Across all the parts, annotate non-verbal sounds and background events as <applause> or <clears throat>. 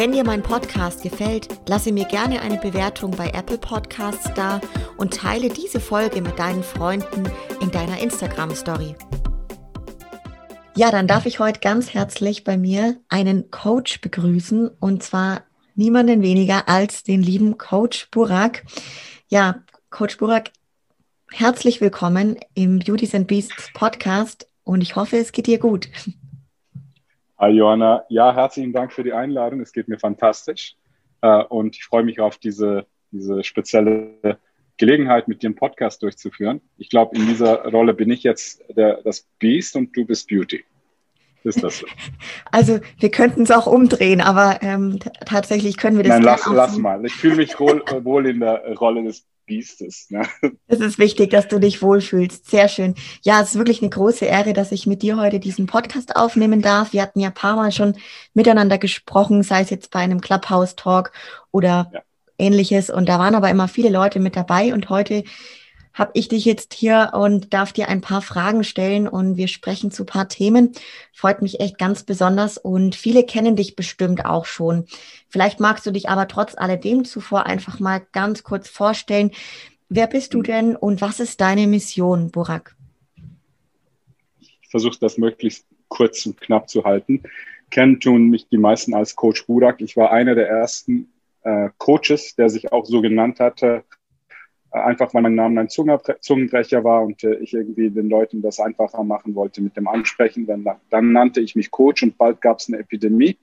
Wenn dir mein Podcast gefällt, lasse mir gerne eine Bewertung bei Apple Podcasts da und teile diese Folge mit deinen Freunden in deiner Instagram Story. Ja, dann darf ich heute ganz herzlich bei mir einen Coach begrüßen und zwar niemanden weniger als den lieben Coach Burak. Ja, Coach Burak, herzlich willkommen im Beauties and Beasts Podcast und ich hoffe, es geht dir gut. Hi Johanna, ja, herzlichen Dank für die Einladung. Es geht mir fantastisch äh, und ich freue mich auf diese, diese spezielle Gelegenheit, mit dir einen Podcast durchzuführen. Ich glaube, in dieser Rolle bin ich jetzt der, das Beast und du bist Beauty. Ist das so? <laughs> Also wir könnten es auch umdrehen, aber ähm, tatsächlich können wir das. Nein, lass, lass mal. Ich fühle mich wohl, <laughs> wohl in der Rolle des Biestes. Ne? <laughs> Es ist wichtig, dass du dich wohlfühlst. Sehr schön. Ja, es ist wirklich eine große Ehre, dass ich mit dir heute diesen Podcast aufnehmen darf. Wir hatten ja ein paar Mal schon miteinander gesprochen, sei es jetzt bei einem Clubhouse-Talk oder ja. ähnliches. Und da waren aber immer viele Leute mit dabei. Und heute habe ich dich jetzt hier und darf dir ein paar Fragen stellen und wir sprechen zu paar Themen. Freut mich echt ganz besonders und viele kennen dich bestimmt auch schon. Vielleicht magst du dich aber trotz alledem zuvor einfach mal ganz kurz vorstellen. Wer bist du denn und was ist deine Mission, Burak? Ich versuche das möglichst kurz und knapp zu halten. Kennen tun mich die meisten als Coach Burak. Ich war einer der ersten äh, Coaches, der sich auch so genannt hatte, einfach weil mein Name ein Zungenbrecher war und äh, ich irgendwie den Leuten das einfacher machen wollte mit dem Ansprechen. Dann, dann nannte ich mich Coach und bald gab es eine Epidemie.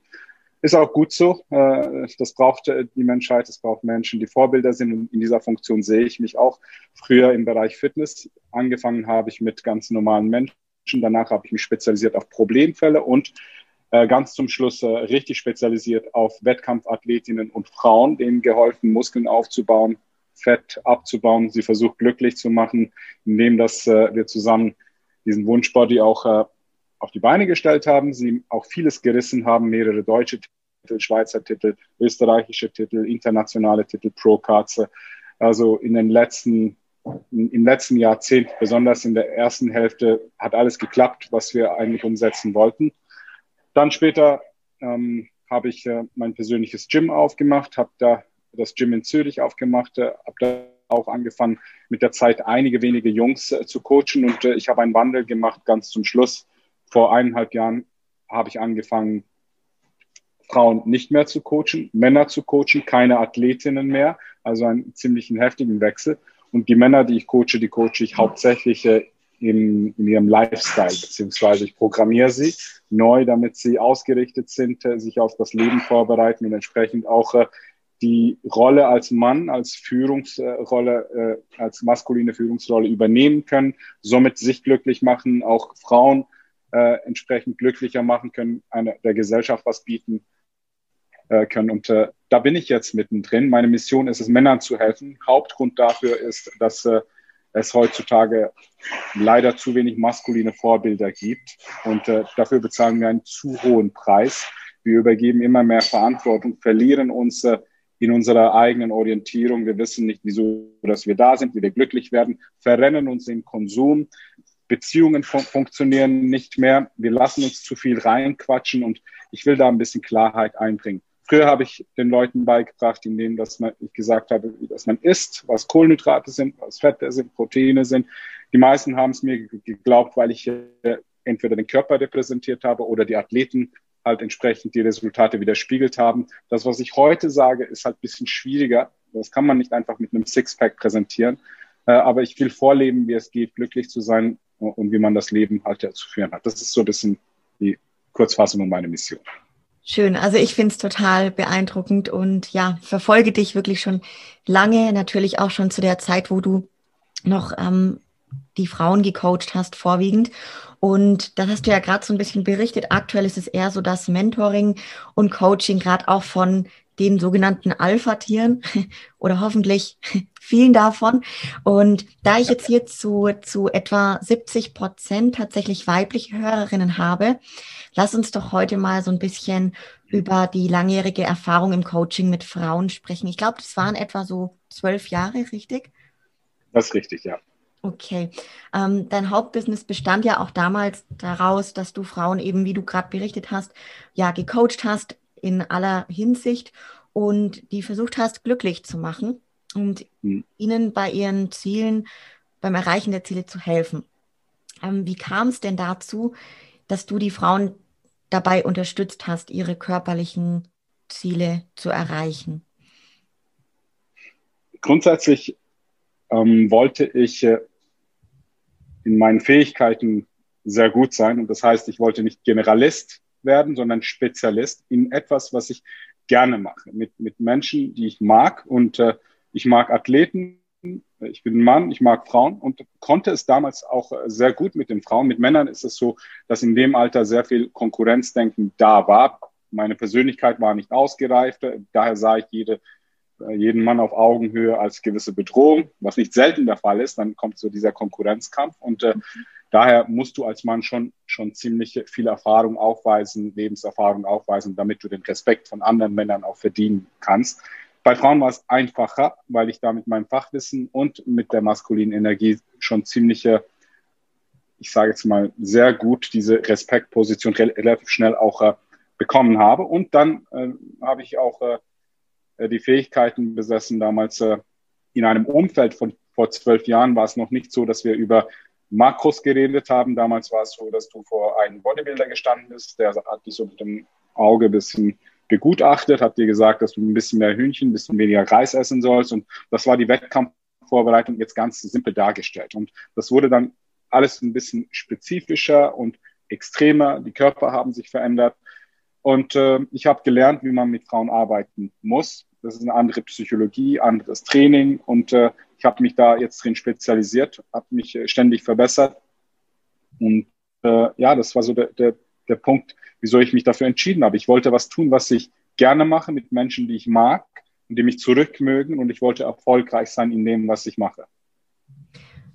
Ist auch gut so. Äh, das braucht äh, die Menschheit, es braucht Menschen, die Vorbilder sind. Und in dieser Funktion sehe ich mich auch. Früher im Bereich Fitness. Angefangen habe ich mit ganz normalen Menschen. Danach habe ich mich spezialisiert auf Problemfälle und ganz zum Schluss richtig spezialisiert auf Wettkampfathletinnen und Frauen, denen geholfen, Muskeln aufzubauen, Fett abzubauen, sie versucht glücklich zu machen, indem dass äh, wir zusammen diesen Wunschbody auch äh, auf die Beine gestellt haben, sie auch vieles gerissen haben, mehrere deutsche Titel, Schweizer Titel, österreichische Titel, internationale Titel, Pro-Cards. Also in den letzten, im letzten Jahrzehnt, besonders in der ersten Hälfte, hat alles geklappt, was wir eigentlich umsetzen wollten. Dann später ähm, habe ich äh, mein persönliches Gym aufgemacht, habe da das Gym in Zürich aufgemacht, äh, habe da auch angefangen, mit der Zeit einige wenige Jungs äh, zu coachen und äh, ich habe einen Wandel gemacht ganz zum Schluss. Vor eineinhalb Jahren habe ich angefangen, Frauen nicht mehr zu coachen, Männer zu coachen, keine Athletinnen mehr, also einen ziemlichen heftigen Wechsel. Und die Männer, die ich coache, die coache ich hauptsächlich in, in ihrem Lifestyle, beziehungsweise ich programmiere sie neu, damit sie ausgerichtet sind, sich auf das Leben vorbereiten und entsprechend auch die Rolle als Mann, als Führungsrolle, äh, als maskuline Führungsrolle übernehmen können, somit sich glücklich machen, auch Frauen äh, entsprechend glücklicher machen können, einer der Gesellschaft was bieten äh, können. Und äh, da bin ich jetzt mittendrin. Meine Mission ist es, Männern zu helfen. Hauptgrund dafür ist, dass äh, es heutzutage leider zu wenig maskuline Vorbilder gibt. Und äh, dafür bezahlen wir einen zu hohen Preis. Wir übergeben immer mehr Verantwortung, verlieren uns äh, in unserer eigenen Orientierung. Wir wissen nicht, wieso, dass wir da sind, wie wir glücklich werden, verrennen uns im Konsum. Beziehungen fun funktionieren nicht mehr. Wir lassen uns zu viel reinquatschen und ich will da ein bisschen Klarheit einbringen. Früher habe ich den Leuten beigebracht, indem dass man, ich gesagt habe, dass man isst, was Kohlenhydrate sind, was Fette sind, Proteine sind. Die meisten haben es mir geglaubt, weil ich äh, entweder den Körper repräsentiert habe oder die Athleten halt entsprechend die Resultate widerspiegelt haben. Das, was ich heute sage, ist halt ein bisschen schwieriger. Das kann man nicht einfach mit einem Sixpack präsentieren. Äh, aber ich will vorleben, wie es geht, glücklich zu sein und wie man das Leben halt zu führen hat. Das ist so ein bisschen die Kurzfassung und meine Mission. Schön, also ich finde es total beeindruckend und ja, verfolge dich wirklich schon lange, natürlich auch schon zu der Zeit, wo du noch ähm, die Frauen gecoacht hast, vorwiegend. Und da hast du ja gerade so ein bisschen berichtet. Aktuell ist es eher so, dass Mentoring und Coaching gerade auch von den sogenannten Alpha-Tieren <laughs> oder hoffentlich <laughs> vielen davon. Und da ich jetzt hier zu, zu etwa 70 Prozent tatsächlich weibliche Hörerinnen habe, lass uns doch heute mal so ein bisschen über die langjährige Erfahrung im Coaching mit Frauen sprechen. Ich glaube, das waren etwa so zwölf Jahre, richtig? Das ist richtig, ja. Okay. Ähm, dein Hauptbusiness bestand ja auch damals daraus, dass du Frauen eben, wie du gerade berichtet hast, ja, gecoacht hast in aller Hinsicht und die versucht hast, glücklich zu machen und mhm. ihnen bei ihren Zielen, beim Erreichen der Ziele zu helfen. Ähm, wie kam es denn dazu, dass du die Frauen dabei unterstützt hast, ihre körperlichen Ziele zu erreichen? Grundsätzlich ähm, wollte ich äh, in meinen Fähigkeiten sehr gut sein. Und das heißt, ich wollte nicht Generalist werden, sondern Spezialist in etwas, was ich gerne mache. Mit, mit Menschen, die ich mag. Und äh, ich mag Athleten. Ich bin ein Mann, ich mag Frauen und konnte es damals auch äh, sehr gut mit den Frauen. Mit Männern ist es so, dass in dem Alter sehr viel Konkurrenzdenken da war. Meine Persönlichkeit war nicht ausgereift. Daher sah ich jede jeden Mann auf Augenhöhe als gewisse Bedrohung, was nicht selten der Fall ist. Dann kommt so dieser Konkurrenzkampf und äh, daher musst du als Mann schon, schon ziemlich viel Erfahrung aufweisen, Lebenserfahrung aufweisen, damit du den Respekt von anderen Männern auch verdienen kannst. Bei Frauen war es einfacher, weil ich da mit meinem Fachwissen und mit der maskulinen Energie schon ziemliche, ich sage jetzt mal, sehr gut diese Respektposition relativ schnell auch äh, bekommen habe. Und dann äh, habe ich auch äh, äh, die Fähigkeiten besessen. Damals äh, in einem Umfeld von vor zwölf Jahren war es noch nicht so, dass wir über Makros geredet haben. Damals war es so, dass du vor einem Bodybuilder gestanden bist, der hat dich so mit dem Auge ein bisschen begutachtet, hat dir gesagt, dass du ein bisschen mehr Hühnchen, ein bisschen weniger Reis essen sollst. Und das war die Wettkampfvorbereitung jetzt ganz simpel dargestellt. Und das wurde dann alles ein bisschen spezifischer und extremer. Die Körper haben sich verändert. Und äh, ich habe gelernt, wie man mit Frauen arbeiten muss. Das ist eine andere Psychologie, anderes Training und äh, ich habe mich da jetzt drin spezialisiert, habe mich äh, ständig verbessert. Und äh, ja, das war so der, der, der Punkt, wieso ich mich dafür entschieden habe. Ich wollte was tun, was ich gerne mache mit Menschen, die ich mag und die mich zurückmögen und ich wollte erfolgreich sein in dem, was ich mache.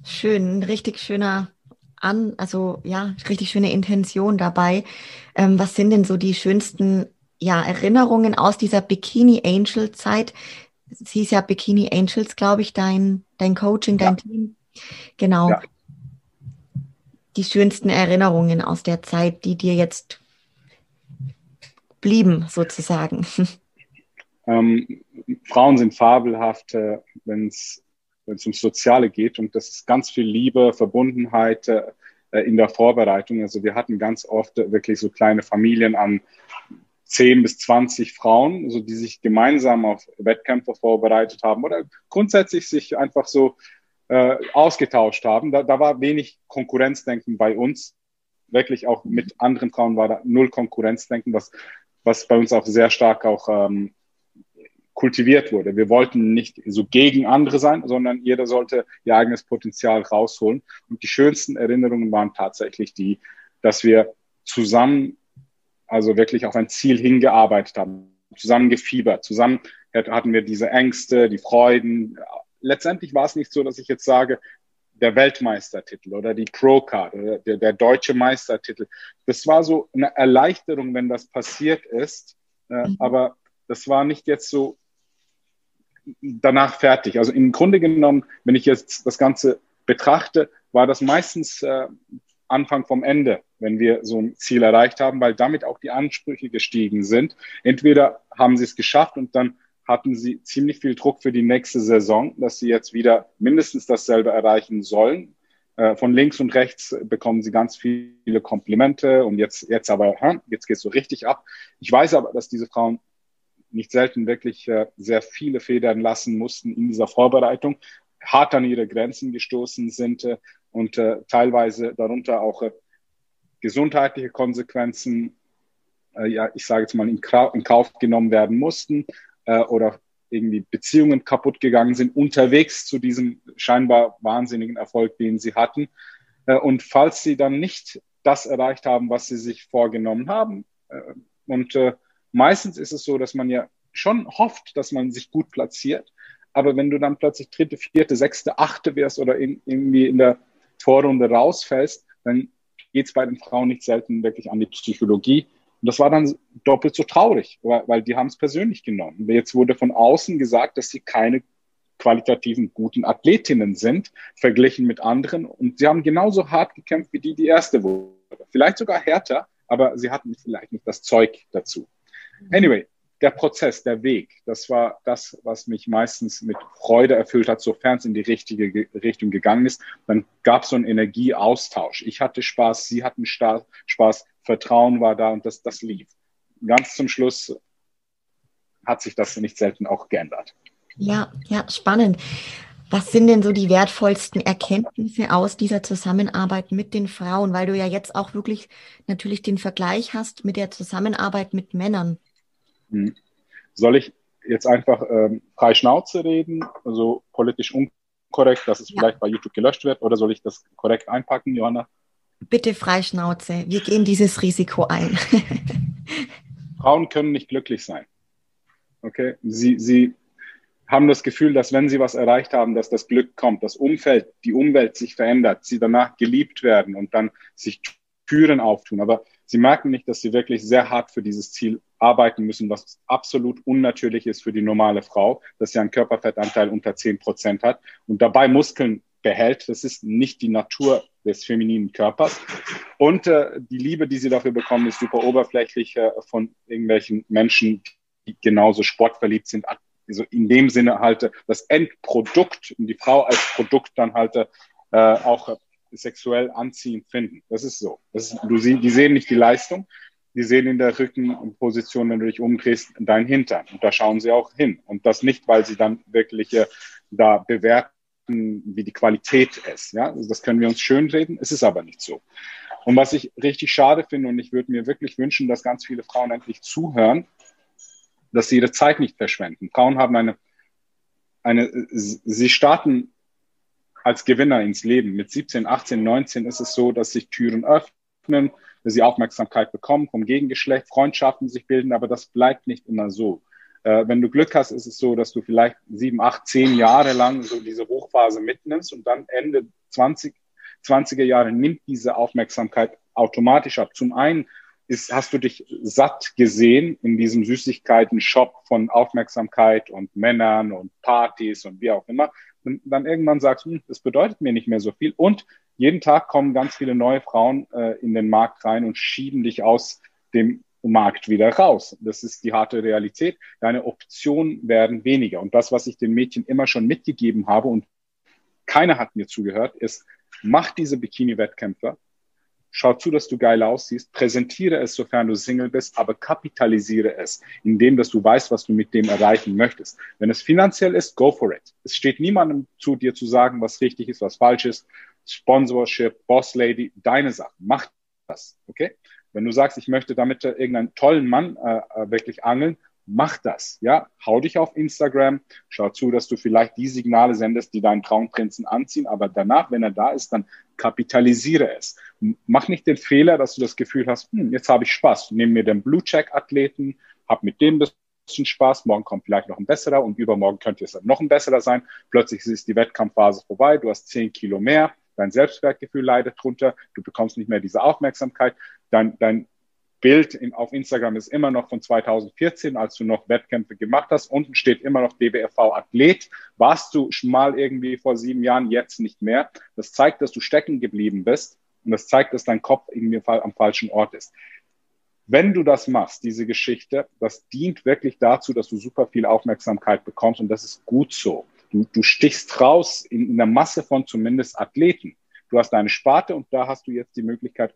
Schön, richtig schöner an, also ja, richtig schöne Intention dabei. Ähm, was sind denn so die schönsten ja, Erinnerungen aus dieser Bikini Angel Zeit. Sie ist ja Bikini Angels, glaube ich, dein, dein Coaching, dein ja. Team. Genau. Ja. Die schönsten Erinnerungen aus der Zeit, die dir jetzt blieben, sozusagen. <laughs> Ähm, Frauen sind fabelhaft, äh, wenn es ums Soziale geht. Und das ist ganz viel Liebe, Verbundenheit äh, in der Vorbereitung. Also wir hatten ganz oft wirklich so kleine Familien an 10 bis 20 Frauen, also die sich gemeinsam auf Wettkämpfe vorbereitet haben oder grundsätzlich sich einfach so äh, ausgetauscht haben. Da, da war wenig Konkurrenzdenken bei uns. Wirklich auch mit anderen Frauen war da null Konkurrenzdenken, was, was bei uns auch sehr stark auch ähm, kultiviert wurde. Wir wollten nicht so gegen andere sein, sondern jeder sollte ihr eigenes Potenzial rausholen. Und die schönsten Erinnerungen waren tatsächlich die, dass wir zusammen also wirklich auf ein Ziel hingearbeitet haben, zusammen gefiebert, zusammen hatten wir diese Ängste, die Freuden. Letztendlich war es nicht so, dass ich jetzt sage, der Weltmeistertitel oder die Pro-Card oder der, der, deutsche Meistertitel. Das war so eine Erleichterung, wenn das passiert ist. Äh, mhm. Aber das war nicht jetzt so danach fertig. Also im Grunde genommen, wenn ich jetzt das Ganze betrachte, war das meistens äh, Anfang vom Ende, wenn wir so ein Ziel erreicht haben, weil damit auch die Ansprüche gestiegen sind. Entweder haben sie es geschafft und dann hatten sie ziemlich viel Druck für die nächste Saison, dass sie jetzt wieder mindestens dasselbe erreichen sollen. Äh, von links und rechts bekommen sie ganz viele Komplimente und jetzt, jetzt aber, jetzt geht es so richtig ab. Ich weiß aber, dass diese Frauen nicht selten wirklich äh, sehr viele Federn lassen mussten in dieser Vorbereitung, hart an ihre Grenzen gestoßen sind äh, und äh, teilweise darunter auch äh, gesundheitliche Konsequenzen, äh, ja, ich sage jetzt mal, in, in, Kauf genommen werden mussten äh, oder irgendwie Beziehungen kaputt gegangen sind, unterwegs zu diesem scheinbar wahnsinnigen Erfolg, den sie hatten. Äh, und falls sie dann nicht das erreicht haben, was sie sich vorgenommen haben, äh, und meistens ist es so, dass man ja schon hofft, dass man sich gut platziert, aber wenn du dann plötzlich dritte, vierte, sechste, achte wirst oder in, irgendwie in der Vorrunde rausfällst, dann geht es bei den Frauen nicht selten wirklich an die Psychologie. Und das war dann doppelt so traurig, weil, die haben es persönlich genommen. Jetzt wurde von außen gesagt, dass sie keine qualitativen guten Athletinnen sind, verglichen mit anderen. Und sie haben genauso hart gekämpft wie die, die erste wurde. Vielleicht sogar härter, aber sie hatten vielleicht nicht das Zeug dazu. Anyway, der Prozess, der Weg, das war das, was mich meistens mit Freude erfüllt hat, sofern es in die richtige Richtung gegangen ist. Dann gab es so einen Energieaustausch. Ich hatte Spaß, sie hatten Spaß, Vertrauen war da und das, das lief. Ganz zum Schluss hat sich das nicht selten auch geändert. Ja, ja, spannend. Was sind denn so die wertvollsten Erkenntnisse aus dieser Zusammenarbeit mit den Frauen? Weil du ja jetzt auch wirklich natürlich den Vergleich hast mit der Zusammenarbeit mit Männern. Hm. Soll ich jetzt einfach ähm, frei Schnauze reden, also politisch unkorrekt, dass es ja. vielleicht bei YouTube gelöscht wird, oder soll ich das korrekt einpacken, Johanna? Bitte frei Schnauze. Wir gehen dieses Risiko ein. <laughs> Frauen können nicht glücklich sein. Okay? Sie, sie haben das Gefühl, dass wenn sie was erreicht haben, dass das Glück kommt, das Umfeld, die Umwelt sich verändert, sie danach geliebt werden und dann sich Türen auftun. Aber sie merken nicht, dass sie wirklich sehr hart für dieses Ziel arbeiten müssen, was absolut unnatürlich ist für die normale Frau, dass sie einen Körperfettanteil unter 10 Prozent hat und dabei Muskeln behält. Das ist nicht die Natur des femininen Körpers. Und äh, die Liebe, die sie dafür bekommen, ist super oberflächlich äh, von irgendwelchen Menschen, die genauso sportverliebt sind, also in dem Sinne halt das Endprodukt und die Frau als Produkt dann halt äh, auch sexuell anziehend finden. Das ist so. Das ist, du sie, die sehen nicht die Leistung, die sehen in der Rückenposition, wenn du dich umdrehst, dein Hintern. Und da schauen sie auch hin. Und das nicht, weil sie dann wirklich äh, da bewerten, wie die Qualität ist. Ja, also das können wir uns schönreden. Es ist aber nicht so. Und was ich richtig schade finde, und ich würde mir wirklich wünschen, dass ganz viele Frauen endlich zuhören, dass sie ihre Zeit nicht verschwenden. Frauen haben eine, eine, sie starten als Gewinner ins Leben. Mit 17, 18, 19 ist es so, dass sich Türen öffnen, dass sie Aufmerksamkeit bekommen vom Gegengeschlecht, Freundschaften sich bilden, aber das bleibt nicht immer so. Äh, wenn du Glück hast, ist es so, dass du vielleicht sieben, acht, zehn Jahre lang so diese Hochphase mitnimmst und dann Ende 20, 20er Jahre nimmt diese Aufmerksamkeit automatisch ab. Zum einen ist, hast du dich satt gesehen in diesem Süßigkeiten-Shop von Aufmerksamkeit und Männern und Partys und wie auch immer. Und dann irgendwann sagst du, hm, das bedeutet mir nicht mehr so viel. Und jeden Tag kommen ganz viele neue Frauen äh, in den Markt rein und schieben dich aus dem Markt wieder raus. Das ist die harte Realität. Deine Optionen werden weniger. Und das, was ich den Mädchen immer schon mitgegeben habe und keiner hat mir zugehört, ist, mach diese Bikini-Wettkämpfe, Schau zu, dass du geil aussiehst. Präsentiere es, sofern du Single bist, aber kapitalisiere es, indem dass du weißt, was du mit dem erreichen möchtest. Wenn es finanziell ist, go for it. Es steht niemandem zu, dir zu sagen, was richtig ist, was falsch ist. Sponsorship, Boss Lady, deine Sache. Mach das, okay? Wenn du sagst, ich möchte damit irgendeinen tollen Mann äh, äh wirklich angeln, mach das, ja, hau dich auf Instagram, schau zu, dass du vielleicht die Signale sendest, die deinen Traumprinzen anziehen, aber danach, wenn er da ist, dann kapitalisiere es. Mach nicht den Fehler, dass du das Gefühl hast, hm, jetzt habe ich Spaß, nimm mir den Blue Check Athleten, hab mit dem bisschen Spaß, morgen kommt vielleicht noch ein besserer und übermorgen könnte es dann noch ein besserer sein. Plötzlich ist die Wettkampfphase vorbei, du hast zehn Kilo mehr, dein Selbstwertgefühl leidet drunter, du bekommst nicht mehr diese Aufmerksamkeit, dein, dein Bild in, auf Instagram ist immer noch von 2014, als du noch Wettkämpfe gemacht hast. Unten steht immer noch DBFV Athlet. Warst du schon mal irgendwie vor sieben Jahren, jetzt nicht mehr. Das zeigt, dass du stecken geblieben bist und das zeigt, dass dein Kopf irgendwie am falschen Ort ist. Wenn du das machst, diese Geschichte, das dient wirklich dazu, dass du super viel Aufmerksamkeit bekommst und das ist gut so. Du, du stichst raus in, in der Masse von zumindest Athleten. Du hast deine Sparte und da hast du jetzt die Möglichkeit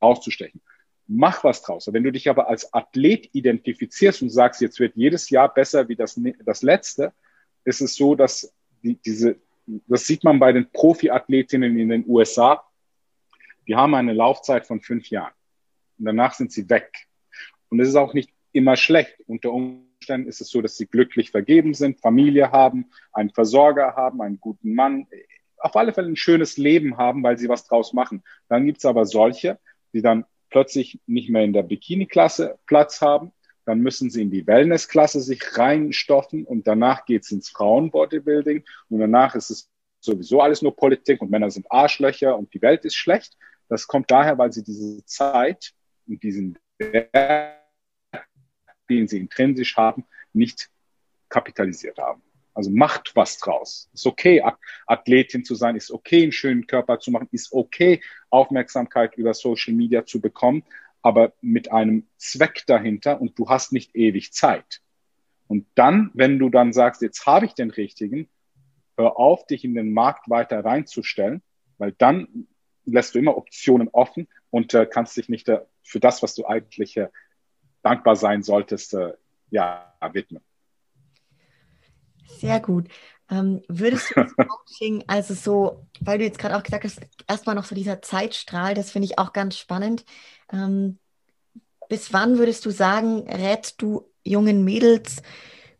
auszustechen mach was draus. Wenn du dich aber als Athlet identifizierst und sagst, jetzt wird jedes Jahr besser wie das, das letzte, ist es so, dass die, diese, das sieht man bei den Profiathletinnen in den USA, die haben eine Laufzeit von fünf Jahren. Und danach sind sie weg. Und es ist auch nicht immer schlecht. Unter Umständen ist es so, dass sie glücklich vergeben sind, Familie haben, einen Versorger haben, einen guten Mann, auf alle Fälle ein schönes Leben haben, weil sie was draus machen. Dann gibt es aber solche, die dann plötzlich nicht mehr in der Bikini-Klasse Platz haben. Dann müssen sie in die Wellness-Klasse sich reinstoffen und danach geht es ins Frauen-Bodybuilding und danach ist es sowieso alles nur Politik und Männer sind Arschlöcher und die Welt ist schlecht. Das kommt daher, weil sie diese Zeit und diesen Wert, den sie intrinsisch haben, nicht kapitalisiert haben. Also macht was draus. Ist okay, Athletin zu sein, ist okay, einen schönen Körper zu machen, ist okay, Aufmerksamkeit über Social Media zu bekommen, aber mit einem Zweck dahinter und du hast nicht ewig Zeit. Und dann, wenn du dann sagst, jetzt habe ich den richtigen, hör auf, dich in den Markt weiter reinzustellen, weil dann lässt du immer Optionen offen und äh, kannst dich nicht äh, für das, was du eigentlich äh, dankbar sein solltest, äh, ja, widmen. Sehr gut. Ähm, würdest du das <laughs> Coaching, also so, weil du jetzt gerade auch gesagt hast, erstmal noch so dieser Zeitstrahl, das finde ich auch ganz spannend. Ähm, bis wann würdest du sagen, rätst du jungen Mädels,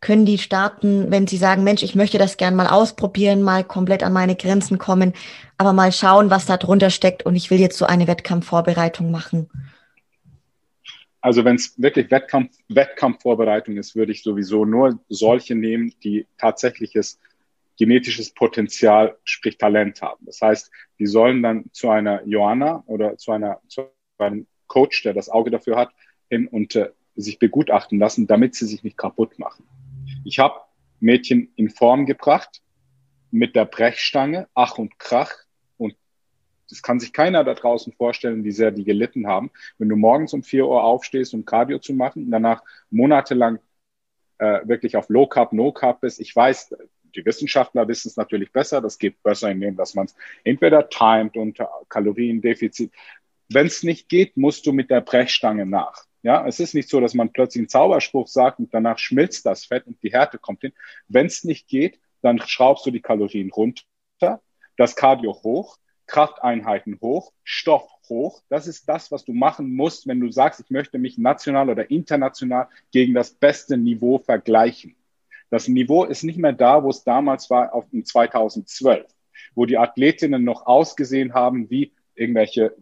können die starten, wenn sie sagen, Mensch, ich möchte das gern mal ausprobieren, mal komplett an meine Grenzen kommen, aber mal schauen, was da drunter steckt und ich will jetzt so eine Wettkampfvorbereitung machen? Also wenn es wirklich Wettkampf, Wettkampfvorbereitung ist, würde ich sowieso nur solche nehmen, die tatsächliches genetisches Potenzial, sprich Talent haben. Das heißt, die sollen dann zu einer Joanna oder zu, einer, zu einem Coach, der das Auge dafür hat, hin und äh, sich begutachten lassen, damit sie sich nicht kaputt machen. Ich habe Mädchen in Form gebracht mit der Brechstange, Ach und Krach, das kann sich keiner da draußen vorstellen, wie sehr die gelitten haben. Wenn du morgens um vier Uhr aufstehst, um Cardio zu machen, danach monatelang äh, wirklich auf Low Carb, No Carb bist. Ich weiß, die Wissenschaftler wissen es natürlich besser. Das geht besser, indem dass man es entweder timet unter Kaloriendefizit. Wenn es nicht geht, musst du mit der Brechstange nach. Ja, es ist nicht so, dass man plötzlich einen Zauberspruch sagt und danach schmilzt das Fett und die Härte kommt hin. Wenn es nicht geht, dann schraubst du die Kalorien runter, das Cardio hoch, Krafteinheiten hoch, Stoff hoch. Das ist das, was du machen musst, wenn du sagst, ich möchte mich national oder international gegen das beste Niveau vergleichen. Das Niveau ist nicht mehr da, wo es damals war, auf in 2012, wo die Athletinnen noch ausgesehen haben wie irgendwelche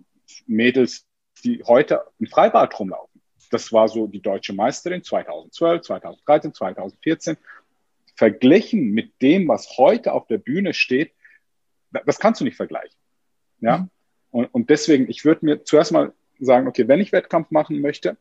Mädels, die heute im Freibad rumlaufen. Das war so die deutsche Meisterin 2012, 2013, 2014. Verglichen mit dem, was heute auf der Bühne steht, das kannst du nicht vergleichen. Ja? Mhm. Und, und deswegen, ich würde mir zuerst mal sagen, okay, wenn ich Wettkampf machen möchte,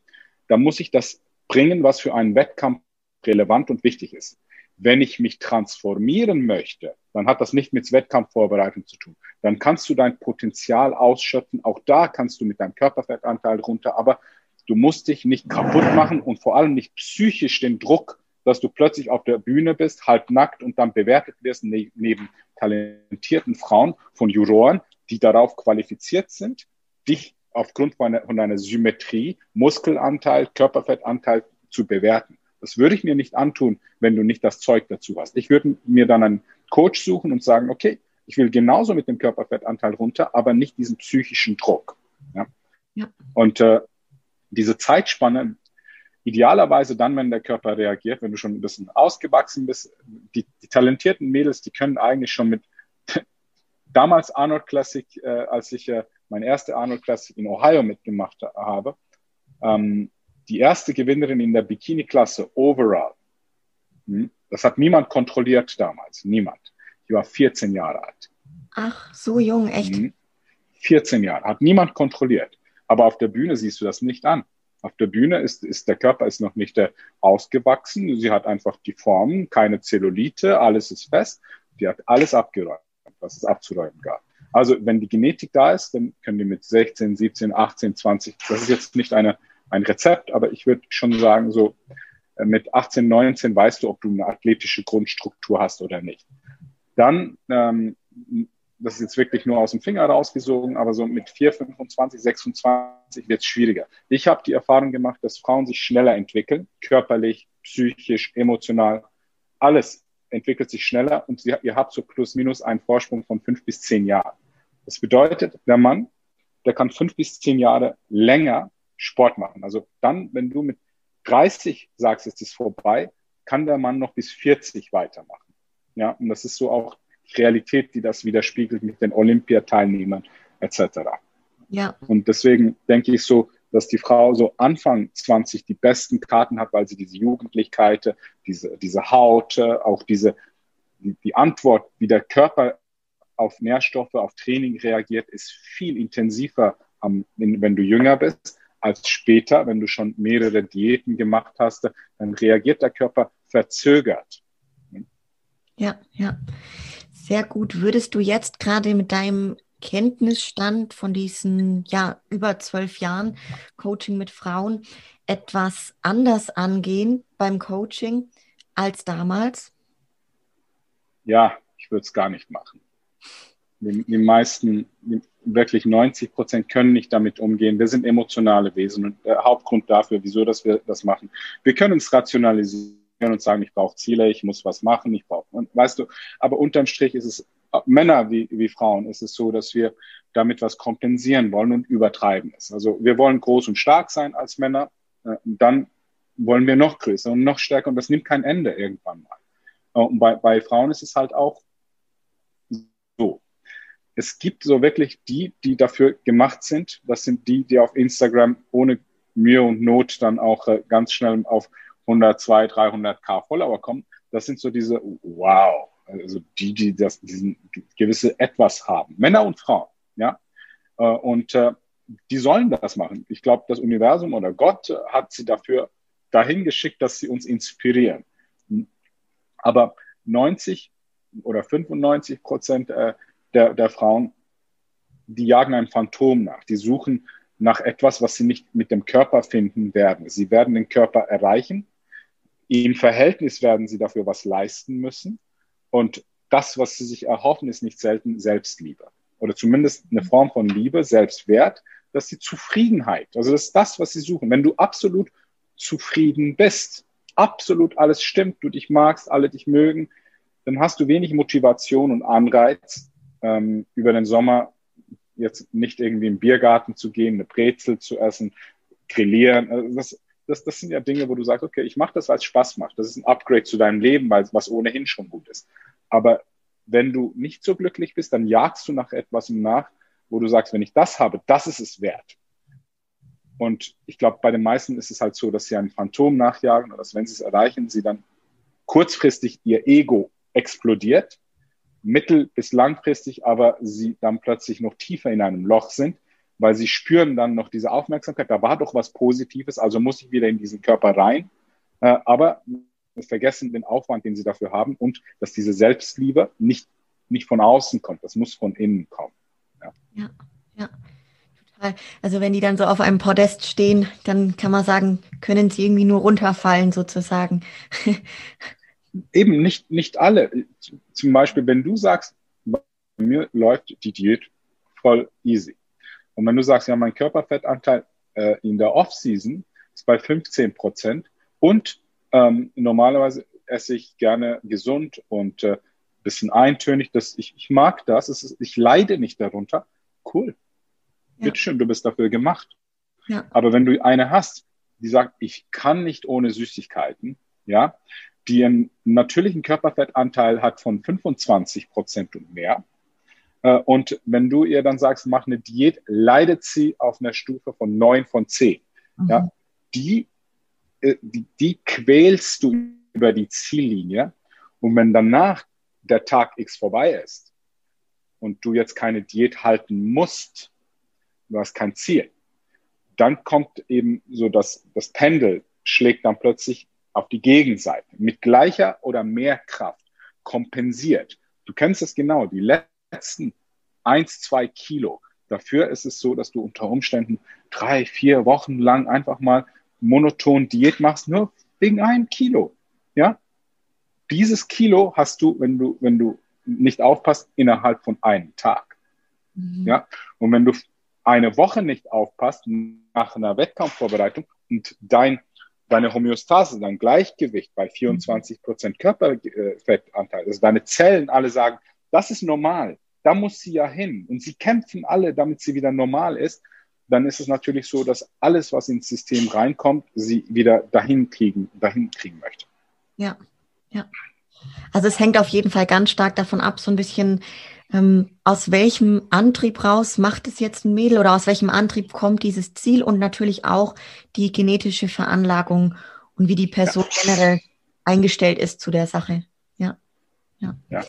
dann muss ich das bringen, was für einen Wettkampf relevant und wichtig ist. Wenn ich mich transformieren möchte, dann hat das nicht mit Wettkampfvorbereitung zu tun. Dann kannst du dein Potenzial ausschöpfen. Auch da kannst du mit deinem Körperfettanteil runter, aber du musst dich nicht kaputt machen und vor allem nicht psychisch den Druck, dass du plötzlich auf der Bühne bist, halb nackt und dann bewertet wirst ne neben talentierten Frauen von Juroren, die darauf qualifiziert sind, dich aufgrund von, von deiner Symmetrie, Muskelanteil, Körperfettanteil zu bewerten. Das würde ich mir nicht antun, wenn du nicht das Zeug dazu hast. Ich würde mir dann einen Coach suchen und sagen, okay, ich will genauso mit dem Körperfettanteil runter, aber nicht diesen psychischen Druck. Ja? ja. Und äh, diese Zeitspanne, idealerweise dann, wenn der Körper reagiert, wenn du schon ein bisschen ausgewachsen bist, die, die talentierten Mädels, die können eigentlich schon mit damals Arnold Classic, äh, als ich äh, mein erste Arnold Classic in Ohio mitgemacht habe, ähm, die erste Gewinnerin in der Bikini-Klasse overall. Hm? Das hat niemand kontrolliert damals, niemand. Ich war 14 Jahre alt. Ach, so jung, echt? Hm? 14 Jahre, hat niemand kontrolliert. Aber auf der Bühne siehst du das nicht an. Auf der Bühne ist, ist der Körper ist noch nicht äh, ausgewachsen. Sie hat einfach die Formen, keine Zellulite, alles ist fest. Die hat alles abgeräumt was es abzuräumen gab. Also wenn die Genetik da ist, dann können die mit 16, 17, 18, 20, das ist jetzt nicht eine, ein Rezept, aber ich würde schon sagen, so äh, mit 18, 19 weißt du, ob du eine athletische Grundstruktur hast oder nicht. Dann, ähm, das ist jetzt wirklich nur aus dem Finger rausgesogen, aber so mit 4, 25, 26 wird es schwieriger. Ich habe die Erfahrung gemacht, dass Frauen sich schneller entwickeln, körperlich, psychisch, emotional, alles entwickelt sich schneller und ihr habt so plus minus einen Vorsprung von fünf bis zehn Jahren. Das bedeutet, der Mann, der kann fünf bis zehn Jahre länger Sport machen. Also dann, wenn du mit 30 sagst, es ist vorbei, kann der Mann noch bis 40 weitermachen. Ja, und das ist so auch Realität, die das widerspiegelt mit den Olympiateilnehmern etc. Ja. Und deswegen denke ich so, dass die Frau so Anfang 20 die besten Karten hat, weil sie diese Jugendlichkeit, diese, diese Haut, auch diese, die, Antwort, wie der Körper auf Nährstoffe, auf Training reagiert, ist viel intensiver, wenn du jünger bist, als später, wenn du schon mehrere Diäten gemacht hast. Dann reagiert der Körper verzögert. Ja, ja. Sehr gut. Würdest du jetzt gerade mit deinem Kenntnisstand von diesen ja über zwölf Jahren Coaching mit Frauen etwas anders angehen beim Coaching als damals? Ja, ich würde es gar nicht machen. Die, meisten, wirklich 90 Prozent können nicht damit umgehen. Wir sind emotionale Wesen und der Hauptgrund dafür, wieso dass wir das machen. Wir können es rationalisieren und sagen, ich brauche Ziele, ich muss was machen, ich brauche, weißt du, aber unterm Strich ist es, Männer wie, wie Frauen, ist es so, dass wir damit was kompensieren wollen und übertreiben es. Also wir wollen groß und stark sein als Männer, äh, dann wollen wir noch größer und noch stärker und das nimmt kein Ende irgendwann mal. Äh, und bei, bei Frauen ist es halt auch so. Es gibt so wirklich die, die dafür gemacht sind. Das sind die, die auf Instagram ohne Mühe und Not dann auch äh, ganz schnell auf 100, 200, 300k Follower kommen, das sind so diese, wow, also die, die das, diesen gewisse Etwas haben. Männer und Frauen, ja. Äh, und äh, die sollen das machen. Ich glaube, das Universum oder Gott hat sie dafür dahin geschickt, dass sie uns inspirieren. Aber 90 oder 95 Prozent äh, der, der Frauen, die jagen ein Phantom nach. Die suchen nach etwas, was sie nicht mit dem Körper finden werden. Sie werden den Körper erreichen, im Verhältnis werden sie dafür was leisten müssen. Und das, was sie sich erhoffen, ist nicht selten Selbstliebe. Oder zumindest eine Form von Liebe, Selbstwert, dass die Zufriedenheit, also das ist das, was sie suchen. Wenn du absolut zufrieden bist, absolut alles stimmt, du dich magst, alle dich mögen, dann hast du wenig Motivation und Anreiz, ähm, über den Sommer jetzt nicht irgendwie im Biergarten zu gehen, eine Brezel zu essen, grillieren. Also das, das, das sind ja Dinge, wo du sagst, okay, ich mache das, weil es Spaß macht. Das ist ein Upgrade zu deinem Leben, weil was ohnehin schon gut ist. Aber wenn du nicht so glücklich bist, dann jagst du nach etwas nach, wo du sagst, wenn ich das habe, das ist es wert. Und ich glaube, bei den meisten ist es halt so, dass sie ein Phantom nachjagen und dass, wenn sie es erreichen, sie dann kurzfristig ihr Ego explodiert, mittel- bis langfristig aber sie dann plötzlich noch tiefer in einem Loch sind weil sie spüren dann noch diese Aufmerksamkeit, da war doch was Positives, also muss ich wieder in diesen Körper rein. Äh, aber vergessen den Aufwand, den sie dafür haben und dass diese Selbstliebe nicht, nicht von außen kommt, das muss von innen kommen. Ja, ja. ja. Total. Also wenn die dann so auf einem Podest stehen, dann kann man sagen, können sie irgendwie nur runterfallen sozusagen. <laughs> Eben nicht, nicht alle. Zum Beispiel, wenn du sagst, bei mir läuft die Diät voll easy. Und wenn du sagst, ja, mein Körperfettanteil äh, in der Off-Season ist bei 15 Prozent und ähm, normalerweise esse ich gerne gesund und äh, bisschen eintönig, das, ich, ich mag das, es ist, ich leide nicht darunter, cool. Ja. Bitteschön, du bist dafür gemacht. Ja. Aber wenn du eine hast, die sagt, ich kann nicht ohne Süßigkeiten, ja, die einen natürlichen Körperfettanteil hat von 25 Prozent und mehr, und wenn du ihr dann sagst, mach eine Diät, leidet sie auf einer Stufe von neun von zehn. Mhm. Ja, die, äh, die, die quälst du über die Ziellinie. Und wenn danach der Tag X vorbei ist und du jetzt keine Diät halten musst, du hast kein Ziel, dann kommt eben so das, das Pendel schlägt dann plötzlich auf die Gegenseite mit gleicher oder mehr Kraft kompensiert. Du kennst es genau, die letzten eins, zwei Kilo. Dafür ist es so, dass du unter Umständen drei, vier Wochen lang einfach mal monoton Diät machst, nur wegen einem Kilo. Ja? Dieses Kilo hast du, wenn du, wenn du nicht aufpasst, innerhalb von einem Tag. Mhm. Ja? Und wenn du eine Woche nicht aufpasst nach einer Wettkampfvorbereitung und dein, deine Homöostase, dein Gleichgewicht bei 24 Prozent Körperfettanteil, also deine Zellen alle sagen, das ist normal, da muss sie ja hin. Und sie kämpfen alle, damit sie wieder normal ist. Dann ist es natürlich so, dass alles, was ins System reinkommt, sie wieder dahin kriegen, dahin kriegen möchte. Ja, ja. Also es hängt auf jeden Fall ganz stark davon ab, so ein bisschen ähm, aus welchem Antrieb raus macht es jetzt ein Mädel oder aus welchem Antrieb kommt dieses Ziel und natürlich auch die genetische Veranlagung und wie die Person ja. generell eingestellt ist zu der Sache. Ja. Ja. ja.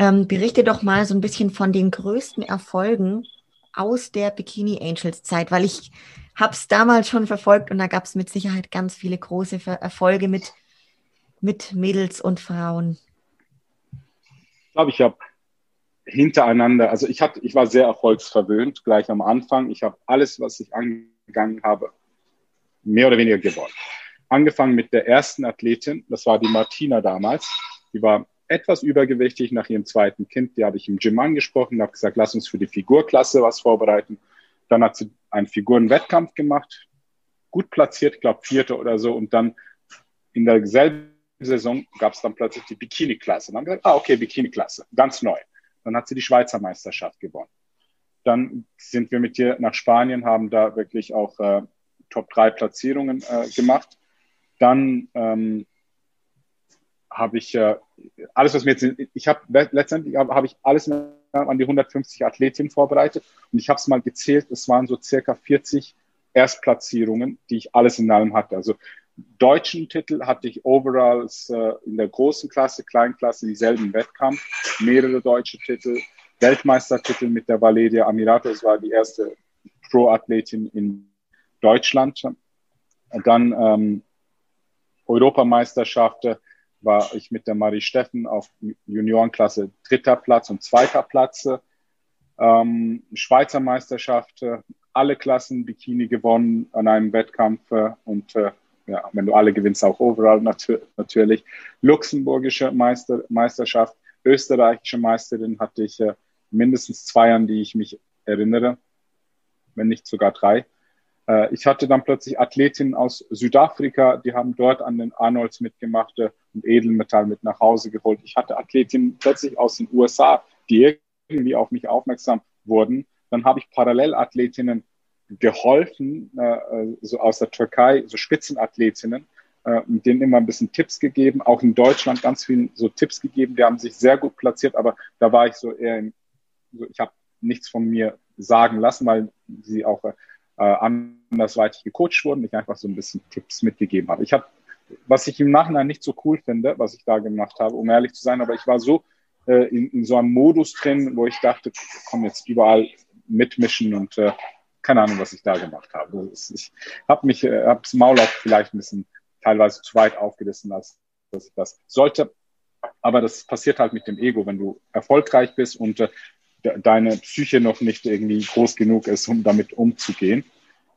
Ähm, berichte doch mal so ein bisschen von den größten Erfolgen aus der Bikini Angels Zeit, weil ich habe es damals schon verfolgt und da gab es mit Sicherheit ganz viele große Erfolge mit, mit Mädels und Frauen. Ich glaube, ich habe hintereinander, also ich, hatte, ich war sehr erfolgsverwöhnt gleich am Anfang. Ich habe alles, was ich angegangen habe, mehr oder weniger gewonnen. Angefangen mit der ersten Athletin, das war die Martina damals. Die war etwas übergewichtig nach ihrem zweiten Kind. Die habe ich im Gym angesprochen und habe gesagt, lass uns für die Figurklasse was vorbereiten. Dann hat sie einen Figurenwettkampf gemacht, gut platziert, glaube vierte oder so. Und dann in derselben Saison gab es dann plötzlich die Bikini-Klasse. Dann haben wir gesagt, ah, okay, Bikini-Klasse, ganz neu. Dann hat sie die Schweizer Meisterschaft gewonnen. Dann sind wir mit ihr nach Spanien, haben da wirklich auch äh, Top-3 Platzierungen äh, gemacht. Dann ähm, habe ich äh, alles, was mir jetzt, ich habe letztendlich habe hab ich alles an die 150 Athletinnen vorbereitet und ich habe es mal gezählt, es waren so circa 40 Erstplatzierungen, die ich alles in allem hatte. Also deutschen Titel hatte ich overall äh, in der großen Klasse, Kleinklasse, dieselben Wettkampf, mehrere deutsche Titel, Weltmeistertitel mit der Valeria Amirato, das war die erste Pro-Athletin in Deutschland. Und dann ähm, Europameisterschaft war ich mit der Marie Steffen auf Juniorenklasse dritter Platz und zweiter Platz. Ähm, Schweizer Meisterschaft, alle Klassen Bikini gewonnen an einem Wettkampf äh, und äh, ja, wenn du alle gewinnst, auch overall nat natürlich. Luxemburgische Meister Meisterschaft, österreichische Meisterin hatte ich äh, mindestens zwei, an die ich mich erinnere, wenn nicht sogar drei. Äh, ich hatte dann plötzlich Athletinnen aus Südafrika, die haben dort an den Arnolds mitgemacht äh, und Edelmetall mit nach Hause geholt. Ich hatte Athletinnen plötzlich aus den USA, die irgendwie auf mich aufmerksam wurden. Dann habe ich Parallelathletinnen geholfen, äh, so aus der Türkei, so Spitzenathletinnen, äh, denen immer ein bisschen Tipps gegeben, auch in Deutschland ganz viel so Tipps gegeben, die haben sich sehr gut platziert, aber da war ich so eher im, so, ich habe nichts von mir sagen lassen, weil sie auch äh, andersweitig gecoacht wurden, ich einfach so ein bisschen Tipps mitgegeben habe. Ich habe, was ich im Nachhinein nicht so cool finde, was ich da gemacht habe, um ehrlich zu sein, aber ich war so äh, in, in so einem Modus drin, wo ich dachte, komm jetzt überall mitmischen und äh, keine Ahnung, was ich da gemacht habe. Ich habe mich, äh, habe das Maul auch vielleicht ein bisschen teilweise zu weit aufgerissen, als dass ich das sollte. Aber das passiert halt mit dem Ego, wenn du erfolgreich bist und äh, deine Psyche noch nicht irgendwie groß genug ist, um damit umzugehen.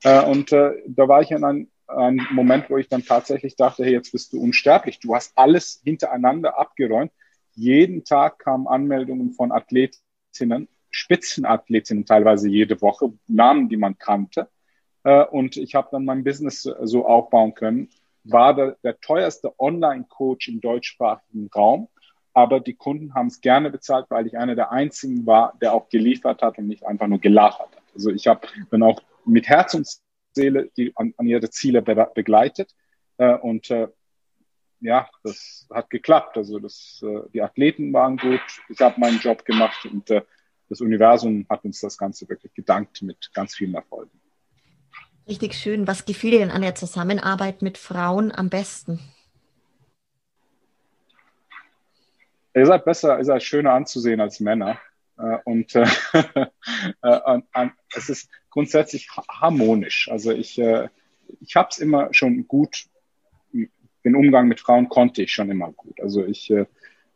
Äh, und äh, da war ich in einem, einem Moment, wo ich dann tatsächlich dachte, hey, jetzt bist du unsterblich. Du hast alles hintereinander abgeräumt. Jeden Tag kamen Anmeldungen von Athletinnen Spitzenathletinnen teilweise jede Woche, Namen, die man kannte. Äh, und ich habe dann mein Business so aufbauen können. War der, der teuerste Online-Coach im deutschsprachigen Raum, aber die Kunden haben es gerne bezahlt, weil ich einer der einzigen war, der auch geliefert hat und nicht einfach nur gelachert hat. Also ich habe dann auch mit Herz und Seele die an, an ihre Ziele be begleitet äh, und äh, ja, das hat geklappt. Also das, äh, die Athleten waren gut, ich habe meinen Job gemacht und äh, das Universum hat uns das Ganze wirklich gedankt mit ganz vielen Erfolgen. Richtig schön. Was gefiel dir denn an der Zusammenarbeit mit Frauen am besten? Ihr seid besser, ihr seid schöner anzusehen als Männer. Äh, und äh, <laughs> äh, es ist grundsätzlich harmonisch. Also ich, ich habe es immer schon gut, den Umgang mit Frauen konnte ich schon immer gut. Also ich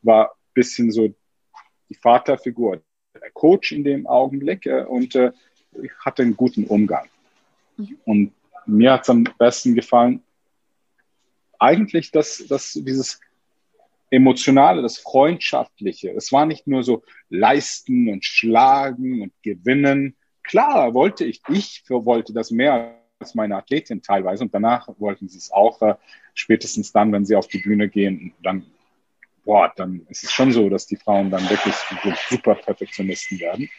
war ein bisschen so die Vaterfigur, Coach in dem Augenblick äh, und äh, ich hatte einen guten Umgang. Mhm. Und mir hat es am besten gefallen, eigentlich dass, dass dieses Emotionale, das Freundschaftliche. Es war nicht nur so leisten und schlagen und gewinnen. Klar wollte ich, ich wollte das mehr als meine Athletin teilweise und danach wollten sie es auch, äh, spätestens dann, wenn sie auf die Bühne gehen, dann boah, dann ist es schon so, dass die Frauen dann wirklich super Perfektionisten werden.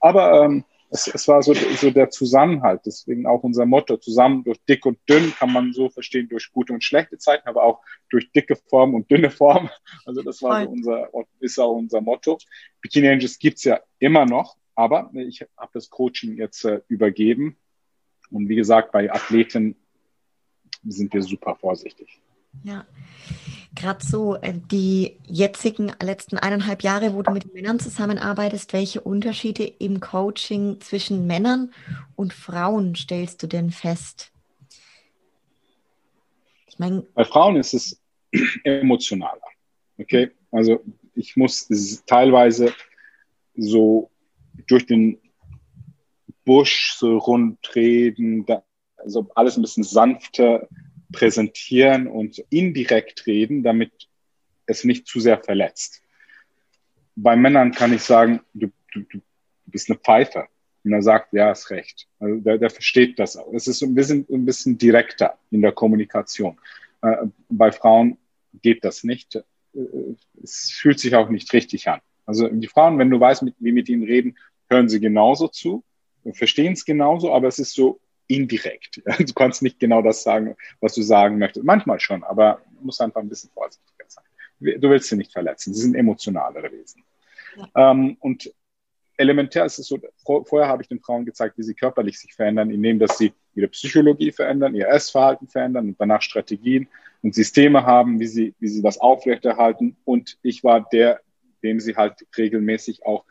Aber ähm, es, es war so, so der Zusammenhalt, deswegen auch unser Motto, zusammen durch dick und dünn kann man so verstehen, durch gute und schlechte Zeiten, aber auch durch dicke Form und dünne Form. <laughs> Also das war so unser, ist auch unser Motto. Bikini Angels gibt's ja immer noch, aber ich habe das Coaching jetzt äh, übergeben. Und wie gesagt, bei Athleten sind wir super vorsichtig. Ja, gerade so äh, die jetzigen letzten eineinhalb Jahre, wo du mit Männern zusammenarbeitest, welche Unterschiede im Coaching zwischen Männern und Frauen stellst du denn fest? Ich meine, bei Frauen ist es <clears throat> emotionaler. Okay, also ich muss teilweise so durch den Busch so rund reden, also alles ein bisschen sanfter präsentieren und indirekt reden, damit es nicht zu sehr verletzt. Bei Männern kann ich sagen, du, du, du bist eine Pfeife. Und er sagt, ja, ist recht. Also der, der versteht das auch. Es ist ein bisschen, ein bisschen direkter in der Kommunikation. Äh, bei Frauen geht das nicht. Äh, es fühlt sich auch nicht richtig an. Also die Frauen, wenn du weißt, mit, wie mit ihnen reden, hören sie genauso zu, verstehen es genauso, aber es ist so indirekt. <laughs> Du kannst nicht genau das sagen, was du sagen möchtest. Manchmal schon, aber du musst einfach ein bisschen vorsichtiger sein. Du willst sie nicht verletzen. Sie sind emotionalere Wesen. Ja. Ähm, und elementär ist es so, vorher habe ich den Frauen gezeigt, wie sie körperlich sich verändern, indem dass sie ihre Psychologie verändern, ihr Essverhalten verändern und danach Strategien und Systeme haben, wie sie, wie sie das aufrechterhalten. Und ich war der, dem sie halt regelmäßig auch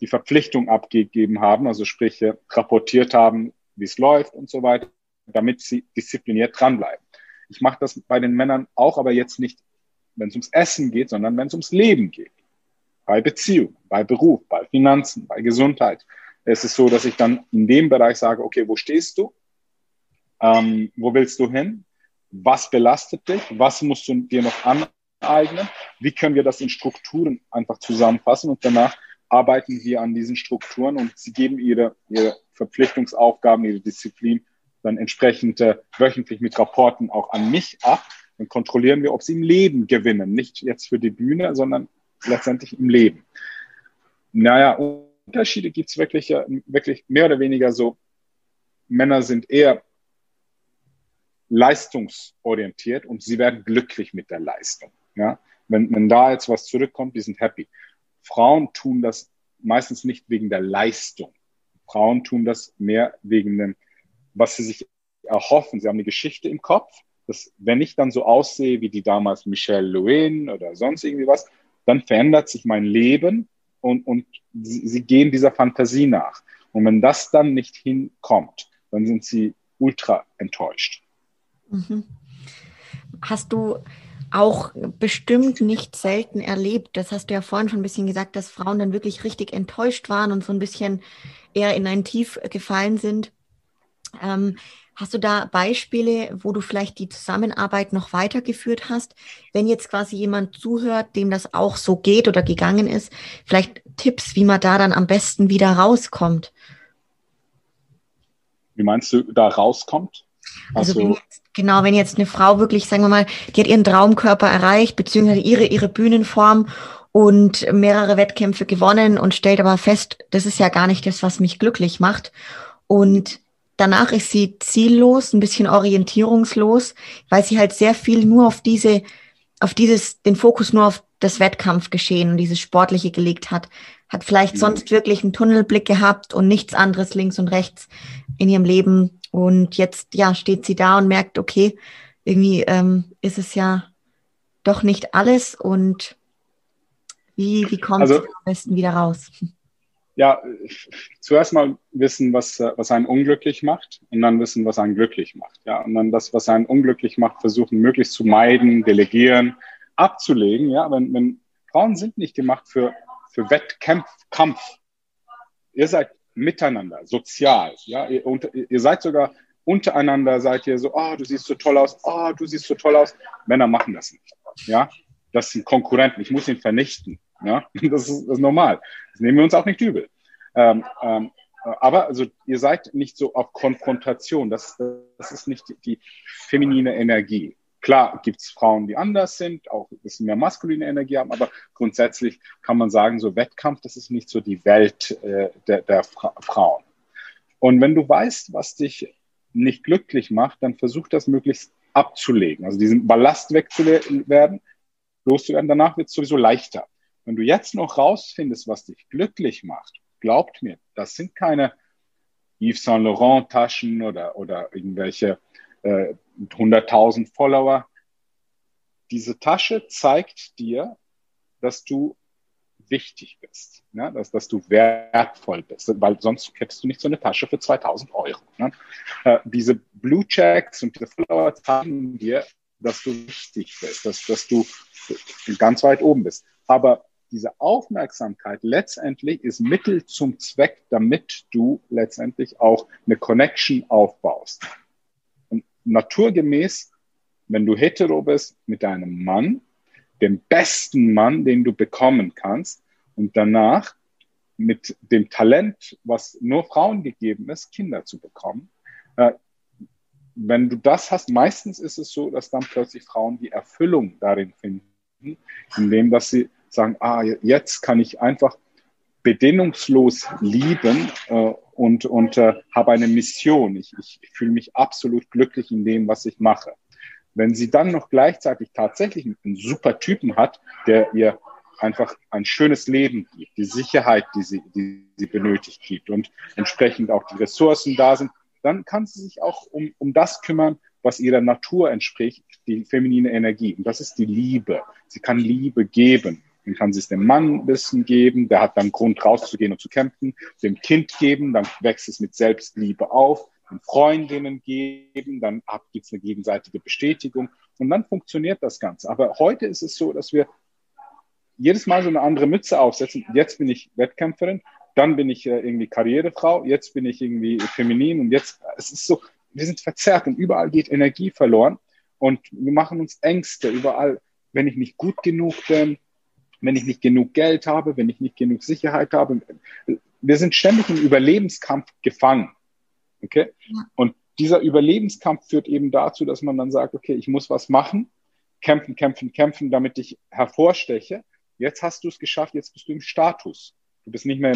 die Verpflichtung abgegeben haben, also sprich rapportiert haben, wie es läuft und so weiter, damit sie diszipliniert dranbleiben. Ich mache das bei den Männern auch, aber jetzt nicht, wenn es ums Essen geht, sondern wenn es ums Leben geht. Bei Beziehung, bei Beruf, bei Finanzen, bei Gesundheit. Es ist so, dass ich dann in dem Bereich sage, okay, wo stehst du? Ähm, wo willst du hin? Was belastet dich? Was musst du dir noch aneignen? Wie können wir das in Strukturen einfach zusammenfassen? Und danach arbeiten wir an diesen Strukturen und sie geben ihre, ihre Verpflichtungsaufgaben, ihre Disziplin dann entsprechend äh, wöchentlich mit Rapporten auch an mich ab. Dann kontrollieren wir, ob sie im Leben gewinnen. Nicht jetzt für die Bühne, sondern letztendlich im Leben. Naja, Unterschiede gibt es wirklich, äh, wirklich mehr oder weniger so. Männer sind eher leistungsorientiert und sie werden glücklich mit der Leistung. Ja? Wenn, wenn da jetzt was zurückkommt, die sind happy. Frauen tun das meistens nicht wegen der Leistung, Frauen tun das mehr wegen dem, was sie sich erhoffen. Sie haben eine Geschichte im Kopf, dass wenn ich dann so aussehe wie die damals Michelle Lewin oder sonst irgendwie was, dann verändert sich mein Leben und, und sie, sie gehen dieser Fantasie nach. Und wenn das dann nicht hinkommt, dann sind sie ultra enttäuscht. Mhm. Hast du auch bestimmt nicht selten erlebt. Das hast du ja vorhin schon ein bisschen gesagt, dass Frauen dann wirklich richtig enttäuscht waren und so ein bisschen eher in ein Tief gefallen sind. Ähm, hast du da Beispiele, wo du vielleicht die Zusammenarbeit noch weitergeführt hast? Wenn jetzt quasi jemand zuhört, dem das auch so geht oder gegangen ist, vielleicht Tipps, wie man da dann am besten wieder rauskommt? Wie meinst du, da rauskommt? Also, wenn jetzt, genau, wenn jetzt eine Frau wirklich, sagen wir mal, die hat ihren Traumkörper erreicht, beziehungsweise ihre, ihre Bühnenform und mehrere Wettkämpfe gewonnen und stellt aber fest, das ist ja gar nicht das, was mich glücklich macht. Und danach ist sie ziellos, ein bisschen orientierungslos, weil sie halt sehr viel nur auf diese, auf dieses, den Fokus nur auf das Wettkampfgeschehen und dieses Sportliche gelegt hat, hat vielleicht mhm. sonst wirklich einen Tunnelblick gehabt und nichts anderes links und rechts in ihrem Leben und jetzt, ja, steht sie da und merkt, okay, irgendwie ähm, ist es ja doch nicht alles und wie, wie kommt also, sie am besten wieder raus? Ja, zuerst mal wissen, was, was einen unglücklich macht und dann wissen, was einen glücklich macht. Ja, und dann das, was einen unglücklich macht, versuchen möglichst zu meiden, delegieren, abzulegen. Ja, wenn, wenn Frauen sind nicht gemacht für, für Wettkampf, Kampf. Ihr seid miteinander, sozial. Ja, ihr, unter, ihr seid sogar untereinander, seid ihr so, oh, du siehst so toll aus, oh, du siehst so toll aus. Männer machen das nicht. Ja, das sind Konkurrenten. Ich muss ihn vernichten. Ja, <laughs> das ist, das ist normal. Das nehmen wir uns auch nicht übel. Ähm, ähm, aber also ihr seid nicht so auf Konfrontation. Das, das ist nicht die, die feminine Energie. Klar gibt es Frauen, die anders sind, auch ein bisschen mehr maskuline Energie haben, aber grundsätzlich kann man sagen, so Wettkampf, das ist nicht so die Welt äh, der, der Fra Frauen. Und wenn du weißt, was dich nicht glücklich macht, dann versuch das möglichst abzulegen, also diesen Ballast wegzuwerden, loszuwerden. Danach wird es sowieso leichter. Wenn du jetzt noch rausfindest, was dich glücklich macht, glaubt mir, das sind keine Yves Saint Laurent Taschen oder, oder irgendwelche äh, 100.000 Follower. Diese Tasche zeigt dir, dass du wichtig bist, ne? dass, dass du wertvoll bist, weil sonst hättest du nicht so eine Tasche für 2000 Euro. Ne? Äh, diese Blue Checks und diese Follower zeigen dir, dass du wichtig bist, dass, dass du ganz weit oben bist. Aber diese Aufmerksamkeit letztendlich ist Mittel zum Zweck, damit du letztendlich auch eine Connection aufbaust. Naturgemäß, wenn du hetero bist mit deinem Mann, dem besten Mann, den du bekommen kannst, und danach mit dem Talent, was nur Frauen gegeben ist, Kinder zu bekommen. Äh, wenn du das hast, meistens ist es so, dass dann plötzlich Frauen die Erfüllung darin finden, indem dass sie sagen, ah, jetzt kann ich einfach bedingungslos lieben äh, und, und äh, habe eine Mission. Ich, ich fühle mich absolut glücklich in dem, was ich mache. Wenn sie dann noch gleichzeitig tatsächlich einen super Typen hat, der ihr einfach ein schönes Leben gibt, die Sicherheit, die sie, die sie benötigt gibt und entsprechend auch die Ressourcen da sind, dann kann sie sich auch um, um das kümmern, was ihrer Natur entspricht, die feminine Energie. Und das ist die Liebe. Sie kann Liebe geben. Dann kann sie es dem Mann ein bisschen geben, der hat dann Grund rauszugehen und zu kämpfen, dem Kind geben, dann wächst es mit Selbstliebe auf, den Freundinnen geben, dann gibt es eine gegenseitige Bestätigung. Und dann funktioniert das Ganze. Aber heute ist es so, dass wir jedes Mal so eine andere Mütze aufsetzen. Jetzt bin ich Wettkämpferin, dann bin ich äh, irgendwie Karrierefrau, jetzt bin ich irgendwie feminin. Und jetzt, es ist so, wir sind verzerrt und überall geht Energie verloren. Und wir machen uns Ängste überall, wenn ich nicht gut genug bin, wenn ich nicht genug Geld habe, wenn ich nicht genug Sicherheit habe. Wir sind ständig im Überlebenskampf gefangen. Okay? Und dieser Überlebenskampf führt eben dazu, dass man dann sagt, okay, ich muss was machen, kämpfen, kämpfen, kämpfen, damit ich hervorsteche. Jetzt hast du es geschafft, jetzt bist du im Status. Du bist nicht mehr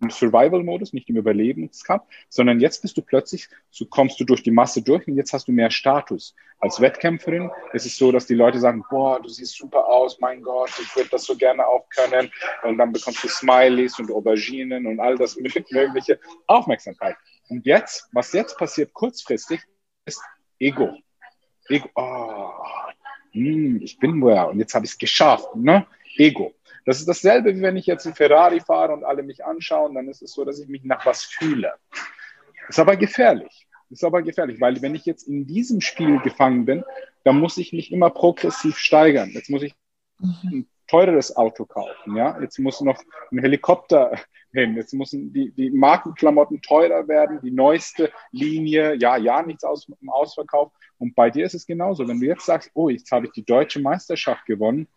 im Survival-Modus, nicht im Überlebenskampf, sondern jetzt bist du plötzlich, so kommst du durch die Masse durch und jetzt hast du mehr Status. Als Wettkämpferin ist es so, dass die Leute sagen, boah, du siehst super aus, mein Gott, ich würde das so gerne auch können. Und dann bekommst du Smileys und Auberginen und all das <laughs> mögliche Aufmerksamkeit. Und jetzt, was jetzt passiert kurzfristig, ist Ego. Ego, oh, hm, ich bin wer und jetzt habe ich es geschafft. Ne? Ego. Das ist dasselbe, wie wenn ich jetzt einen Ferrari fahre und alle mich anschauen, dann ist es so, dass ich mich nach was fühle. Ist aber gefährlich. Ist aber gefährlich, weil wenn ich jetzt in diesem Spiel gefangen bin, dann muss ich mich immer progressiv steigern. Jetzt muss ich ein teures Auto kaufen, ja. Jetzt muss noch ein Helikopter <laughs> hin. Jetzt müssen die, die Markenklamotten teurer werden, die neueste Linie, ja, ja, nichts aus dem Ausverkauf. Und bei dir ist es genauso. Wenn du jetzt sagst, oh, jetzt habe ich die deutsche Meisterschaft gewonnen,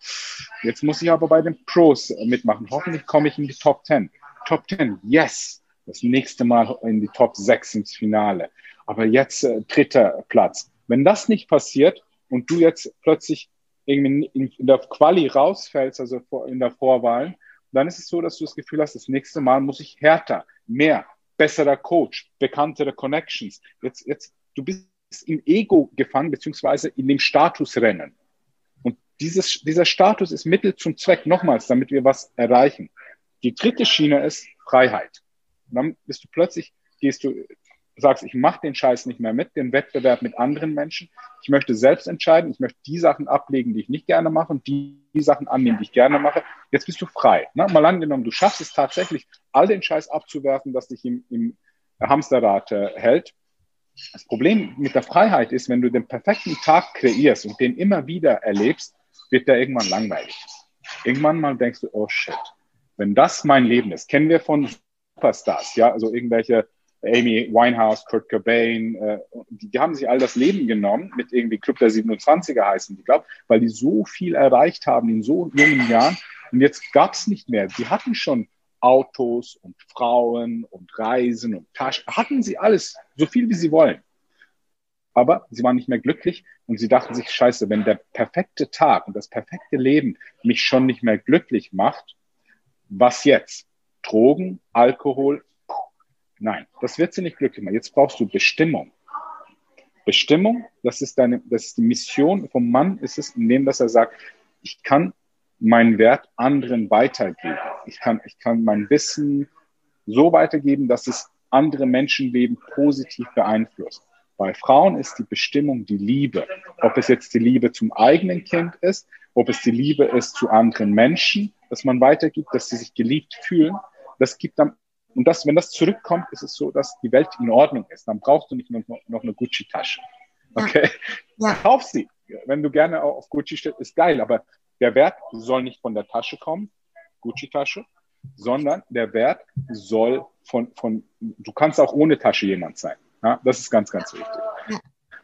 jetzt muss ich aber bei den Pros mitmachen. Hoffentlich komme ich in die Top 10. Top 10, yes. Das nächste Mal in die Top 6 ins Finale. Aber jetzt äh, dritter Platz. Wenn das nicht passiert und du jetzt plötzlich irgendwie in, in der Quali rausfällst, also in der Vorwahl, dann ist es so, dass du das Gefühl hast, das nächste Mal muss ich härter, mehr, besserer Coach, bekanntere Connections. Jetzt, jetzt, du bist im Ego gefangen, beziehungsweise in dem Statusrennen. Und dieses, dieser Status ist Mittel zum Zweck, nochmals, damit wir was erreichen. Die dritte Schiene ist Freiheit. Und dann bist du plötzlich, gehst du, sagst, ich mache den Scheiß nicht mehr mit, den Wettbewerb mit anderen Menschen. Ich möchte selbst entscheiden, ich möchte die Sachen ablegen, die ich nicht gerne mache und die, die Sachen annehmen, die ich gerne mache. Jetzt bist du frei. Ne? Mal angenommen, du schaffst es tatsächlich, all den Scheiß abzuwerfen, das dich im, im Hamsterrad äh, hält das Problem mit der Freiheit ist, wenn du den perfekten Tag kreierst und den immer wieder erlebst, wird der irgendwann langweilig. Irgendwann mal denkst du, oh shit, wenn das mein Leben ist, kennen wir von Superstars, ja, also irgendwelche Amy Winehouse, Kurt Cobain, äh, die, die, haben sich all das Leben genommen, mit irgendwie Club der 27er heißen, ich glaube, weil die so viel erreicht haben in so jungen Jahren und jetzt gab es nicht mehr. Die hatten schon Autos und Frauen und Reisen und Taschen. Hatten sie alles, so viel wie sie wollen. Aber sie waren nicht mehr glücklich und sie dachten sich, scheiße, wenn der perfekte Tag und das perfekte Leben mich schon nicht mehr glücklich macht, was jetzt? Drogen, Alkohol, Nein, das wird sie nicht glücklich machen. Jetzt brauchst du Bestimmung. Bestimmung, das ist deine, das ist die Mission vom Mann, ist es, indem dass er sagt, ich kann meinen Wert anderen weitergeben. Ich kann, ich kann mein Wissen so weitergeben, dass es andere Menschenleben positiv beeinflusst. Bei Frauen ist die Bestimmung die Liebe. Ob es jetzt die Liebe zum eigenen Kind ist, ob es die Liebe ist zu anderen Menschen, dass man weitergibt, dass sie sich geliebt fühlen. Das gibt dann, und das, wenn das zurückkommt, ist es so, dass die Welt in Ordnung ist. Dann brauchst du nicht noch, noch eine Gucci-Tasche. Okay? Ja. ja. Kauf sie. Wenn du gerne auf Gucci stehst, ist geil, aber der Wert soll nicht von der Tasche kommen, Gucci-Tasche, sondern der Wert soll von, von, du kannst auch ohne Tasche jemand sein. Ja, das ist ganz, ganz wichtig.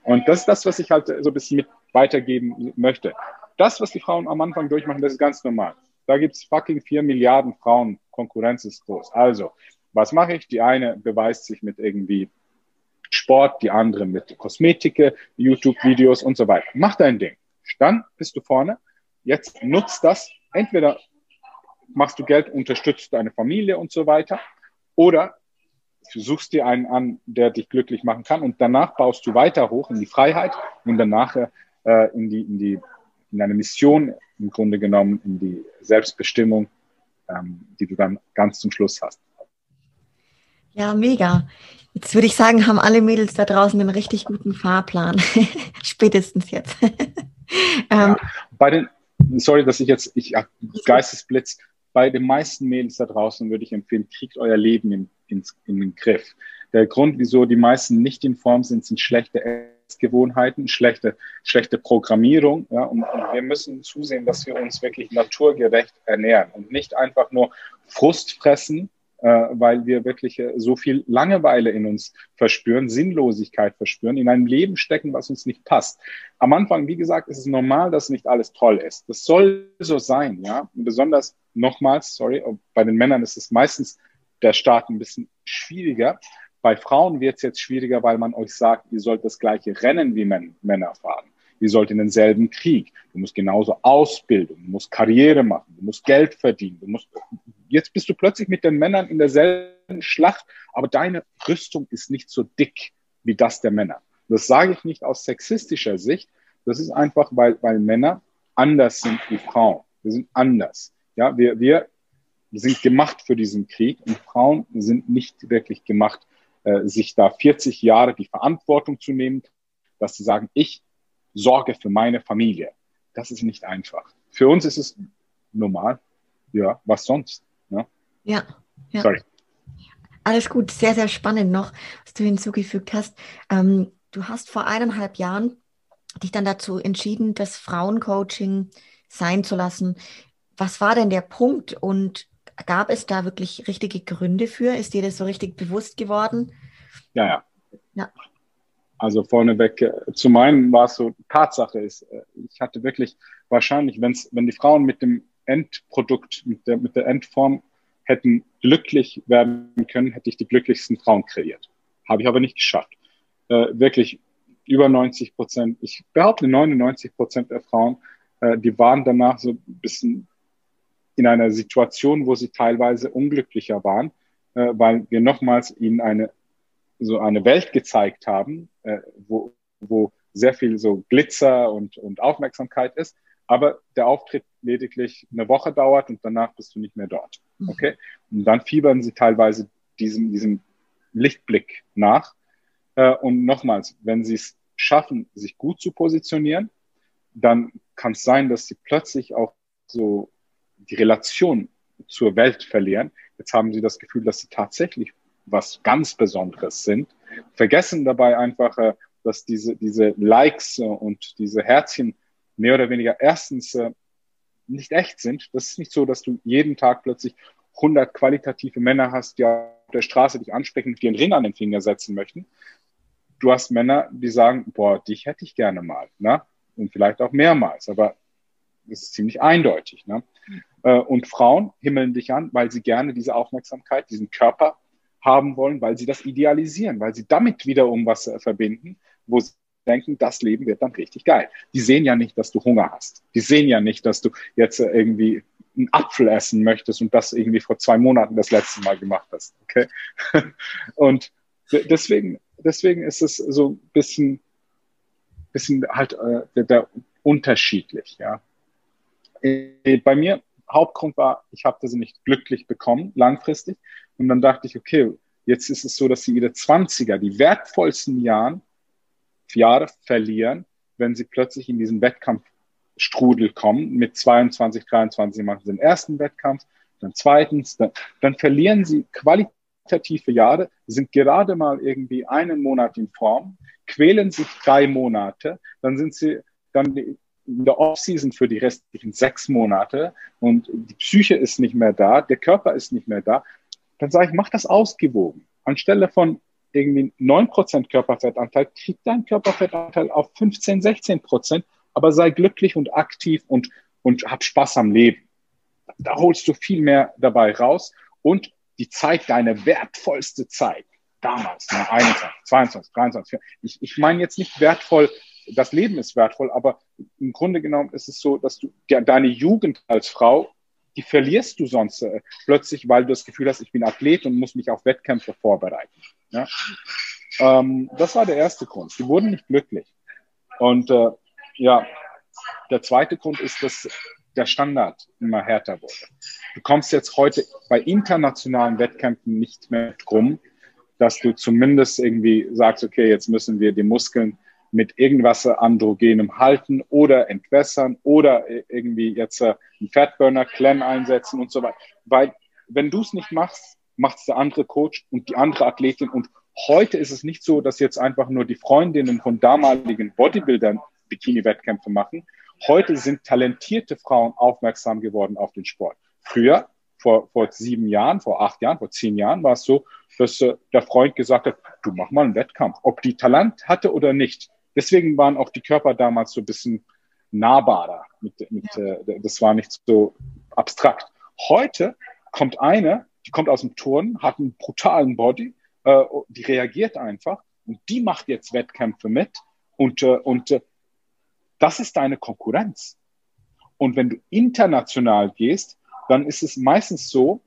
Und das ist das, was ich halt so ein bisschen mit weitergeben möchte. Das, was die Frauen am Anfang durchmachen, das ist ganz normal. Da gibt es fucking vier Milliarden Frauen. Konkurrenz ist groß. Also, was mache ich? Die eine beweist sich mit irgendwie Sport, die andere mit Kosmetik, YouTube-Videos und so weiter. Mach dein Ding. Dann bist du vorne. Jetzt nutzt das. Entweder machst du Geld, unterstützt deine Familie und so weiter. Oder du suchst dir einen an, der dich glücklich machen kann und danach baust du weiter hoch in die Freiheit und danach äh, in, die, in, die, in eine Mission im Grunde genommen, in die Selbstbestimmung, ähm, die du dann ganz zum Schluss hast. Ja, mega. Jetzt würde ich sagen, haben alle Mädels da draußen einen richtig guten Fahrplan. <laughs> Spätestens jetzt. <laughs> ähm, ja, bei den, sorry, dass ich jetzt, ich, Geistesblitz, bei den meisten Mädels da draußen würde ich empfehlen, kriegt euer Leben in, in, in den Griff. Der Grund, wieso die meisten nicht in Form sind, sind schlechte Essgewohnheiten, schlechte, schlechte Programmierung. Ja, und, und wir müssen zusehen, dass wir uns wirklich naturgerecht ernähren und nicht einfach nur Frust fressen, weil wir wirklich äh, so viel Langeweile in uns verspüren, Sinnlosigkeit verspüren, in einem Leben stecken, was uns nicht passt. Am Anfang, wie gesagt, ist es normal, dass nicht alles toll ist. Das soll so sein, ja. Besonders nochmals, sorry, bei den Männern ist es meistens der Start ein bisschen schwieriger. Bei Frauen wird es jetzt schwieriger, weil man euch sagt, ihr sollt das gleiche Rennen wie Männer fahren. Ihr sollt in denselben Krieg. Du musst genauso ausbilden, du musst Karriere machen, du musst Geld verdienen, du musst jetzt bist du plötzlich mit den Männern in derselben Schlacht, aber deine Rüstung ist nicht so dick wie das der Männer. Das sage ich nicht aus sexistischer Sicht. Das ist einfach, weil, weil Männer anders sind wie Frauen. Wir sind anders. Ja, wir, wir sind gemacht für diesen Krieg und Frauen sind nicht wirklich gemacht, äh, sich da 40 Jahre die Verantwortung zu nehmen, dass sie sagen, ich sorge für meine Familie. Das ist nicht einfach. Für uns ist es normal. Ja, was sonst? Ja. ja, ja. Sorry. Alles gut, sehr, sehr spannend noch, was du hinzugefügt hast. Ähm, du hast vor eineinhalb Jahren dich dann dazu entschieden, das Frauencoaching sein zu lassen. Was war denn der Punkt und gab es da wirklich richtige Gründe für? Ist dir das so richtig bewusst geworden? Ja, ja. ja. Also vorneweg, äh, zu meinen war es so, Tatsache ist, äh, ich hatte wirklich wahrscheinlich, wenn's, wenn die Frauen mit dem Endprodukt, mit der, mit der Endform hätten glücklich werden können, hätte ich die glücklichsten Frauen kreiert. Habe ich aber nicht geschafft. Äh, wirklich über 90 Prozent, ich behaupte 99 Prozent der Frauen, äh, die waren danach so ein bisschen in einer Situation, wo sie teilweise unglücklicher waren, äh, weil wir nochmals ihnen eine so eine Welt gezeigt haben, äh, wo, wo sehr viel so Glitzer und, und Aufmerksamkeit ist, aber der Auftritt lediglich eine Woche dauert und danach bist du nicht mehr dort. Mhm. Okay? Und dann fiebern sie teilweise diesem, diesem Lichtblick nach. Äh, und nochmals, wenn sie es schaffen, sich gut zu positionieren, dann kann es sein, dass sie plötzlich auch so die Relation zur Welt verlieren. Jetzt haben sie das Gefühl, dass sie tatsächlich was ganz Besonderes sind, vergessen dabei einfach, äh, dass diese, diese Likes und diese Herzchen mehr oder weniger erstens äh, nicht echt sind. Das ist nicht so, dass du jeden Tag plötzlich 100 qualitative Männer hast, die auf der Straße dich ansprechen und dir einen Ring an den Finger setzen möchten. Du hast Männer, die sagen, boah, dich hätte ich gerne mal. Ne? Und vielleicht auch mehrmals, aber das ist ziemlich eindeutig. Ne? Äh, und Frauen himmeln dich an, weil sie gerne diese Aufmerksamkeit, diesen Körper haben wollen, weil sie das idealisieren, weil sie damit wiederum was äh, verbinden, wo sie denken, das Leben wird dann richtig geil. Die sehen ja nicht, dass du Hunger hast. Die sehen ja nicht, dass du jetzt äh, irgendwie einen Apfel essen möchtest und das irgendwie vor zwei Monaten das letzte Mal gemacht hast. Okay? <laughs> Und deswegen, deswegen ist es so ein bisschen, bisschen halt äh, der, der unterschiedlich. Ja. Äh, bei mir Hauptgrund war, ich habe das nicht glücklich bekommen, langfristig. Und dann dachte ich, okay, jetzt ist es so, dass sie ihre 20er, die wertvollsten Jahren, Jahre verlieren, wenn sie plötzlich in diesen Wettkampfstrudel kommen. Mit 22, 23 machen sie den ersten Wettkampf, dann zweitens, dann, dann verlieren sie qualitative Jahre, sind gerade mal irgendwie einen Monat in Form, quälen sich drei Monate, dann sind sie dann in der Off-Season für die restlichen sechs Monate und die Psyche ist nicht mehr da, der Körper ist nicht mehr da, dann sage ich, mach das ausgewogen. Anstelle von irgendwie 9% Körperfettanteil, krieg deinen Körperfettanteil auf 15, 16%, aber sei glücklich und aktiv und, und hab Spaß am Leben. Da holst du viel mehr dabei raus und die Zeit, deine wertvollste Zeit, damals, 21, 22, 23, ich, ich meine jetzt nicht wertvoll das Leben ist wertvoll, aber im Grunde genommen ist es so, dass du deine Jugend als Frau, die verlierst du sonst äh, plötzlich, weil du das Gefühl hast, ich bin Athlet und muss mich auf Wettkämpfe vorbereiten. Ja? Ähm, das war der erste Grund. Die wurden nicht glücklich. Und äh, ja, der zweite Grund ist, dass der Standard immer härter wurde. Du kommst jetzt heute bei internationalen Wettkämpfen nicht mehr drum, dass du zumindest irgendwie sagst, okay, jetzt müssen wir die Muskeln mit irgendwas Androgenem halten oder entwässern oder irgendwie jetzt äh, einen Fatburner, Clem einsetzen und so weiter. Weil wenn du es nicht machst, macht es der andere Coach und die andere Athletin. Und heute ist es nicht so, dass jetzt einfach nur die Freundinnen von damaligen Bodybuildern Bikini-Wettkämpfe machen. Heute sind talentierte Frauen aufmerksam geworden auf den Sport. Früher, vor, vor sieben Jahren, vor acht Jahren, vor zehn Jahren war es so, dass äh, der Freund gesagt hat, du mach mal einen Wettkampf. Ob die Talent hatte oder nicht, Deswegen waren auch die Körper damals so ein bisschen nahbarer. Mit, mit, ja. äh, das war nicht so abstrakt. Heute kommt eine, die kommt aus dem Turnen, hat einen brutalen Body, äh, die reagiert einfach und die macht jetzt Wettkämpfe mit und, äh, und äh, das ist deine Konkurrenz. Und wenn du international gehst, dann ist es meistens so,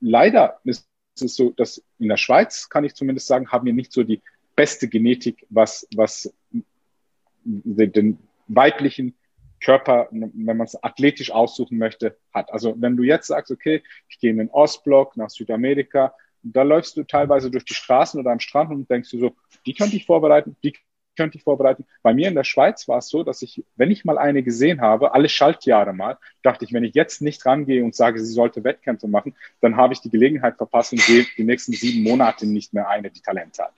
leider ist es so, dass in der Schweiz, kann ich zumindest sagen, haben wir nicht so die beste Genetik, was, was den weiblichen Körper, wenn man es athletisch aussuchen möchte, hat. Also wenn du jetzt sagst, okay, ich gehe in den Ostblock nach Südamerika, da läufst du teilweise durch die Straßen oder am Strand und denkst du so, die könnte ich vorbereiten, die könnte ich vorbereiten. Bei mir in der Schweiz war es so, dass ich, wenn ich mal eine gesehen habe, alle Schaltjahre mal, dachte ich, wenn ich jetzt nicht rangehe und sage, sie sollte Wettkämpfe machen, dann habe ich die Gelegenheit verpasst und sehe die nächsten sieben Monate nicht mehr eine, die Talent hat.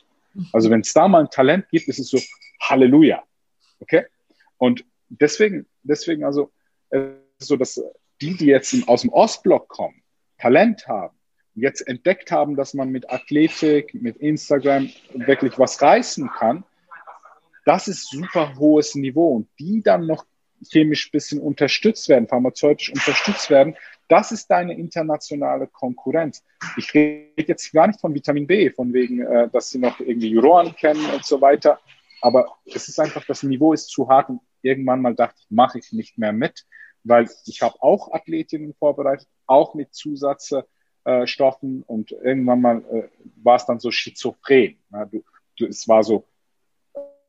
Also wenn es da mal ein Talent gibt, ist es so Halleluja. Okay? Und deswegen, deswegen also so, dass die, die jetzt aus dem Ostblock kommen, Talent haben, jetzt entdeckt haben, dass man mit Athletik, mit Instagram wirklich was reißen kann, das ist super hohes Niveau. Und die dann noch chemisch ein bisschen unterstützt werden, pharmazeutisch unterstützt werden, das ist deine internationale Konkurrenz. Ich rede jetzt gar nicht von Vitamin B, von wegen, äh, dass sie noch irgendwie Juroren kennen und so weiter. Aber es ist einfach, das Niveau ist zu hart und irgendwann mal dachte ich, mache ich nicht mehr mit, weil ich habe auch Athletinnen vorbereitet, auch mit Zusatzstoffen und irgendwann mal äh, war es dann so schizophren. Ja, du, du, es war so,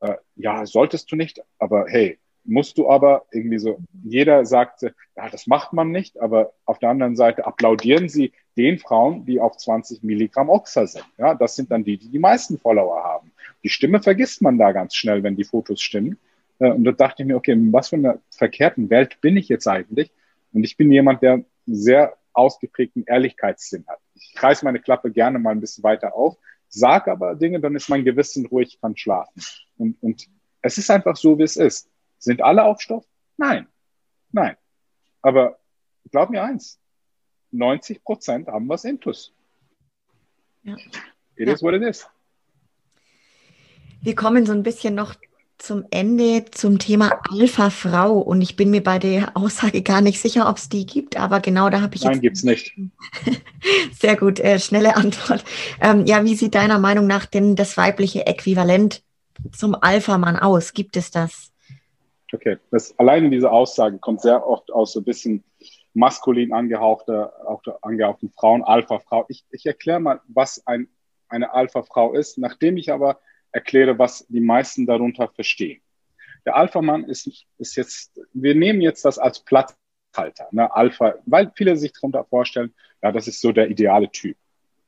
äh, ja, solltest du nicht, aber hey, musst du aber irgendwie so, jeder sagt, ja, das macht man nicht, aber auf der anderen Seite applaudieren sie den Frauen, die auf 20 Milligramm Oxa sind. Ja, das sind dann die, die die meisten Follower haben. Die Stimme vergisst man da ganz schnell, wenn die Fotos stimmen. Äh, und da dachte ich mir, okay, was für einer verkehrten Welt bin ich jetzt eigentlich? Und ich bin jemand, der sehr ausgeprägten Ehrlichkeitssinn hat. Ich reiß meine Klappe gerne mal ein bisschen weiter auf, sag aber Dinge, dann ist mein Gewissen ruhig, kann schlafen. Und, und es ist einfach so, wie es ist. Sind alle auf Stoff? Nein. Nein. Aber glaub mir eins, 90 Prozent haben was Intus. Ja. It ja. is what it is. Wir kommen so ein bisschen noch zum Ende zum Thema Alpha-Frau und ich bin mir bei der Aussage gar nicht sicher, ob es die gibt, aber genau da habe ich Nein, gibt es nicht. <laughs> Sehr gut, äh, schnelle Antwort. Ähm, ja, wie sieht deiner Meinung nach denn das weibliche Äquivalent zum Alpha-Mann aus? Gibt es das? Okay, das, alleine diese Aussage kommt sehr oft aus so ein bisschen maskulin angehauchte, auch angehauchten Frauen, Alpha-Frau. Ich, ich erkläre mal, was ein, eine Alpha-Frau ist, nachdem ich aber erkläre, was die meisten darunter verstehen. Der Alpha-Mann ist, ist jetzt, wir nehmen jetzt das als Platzhalter, ne, Alpha, weil viele sich darunter vorstellen, ja, das ist so der ideale Typ.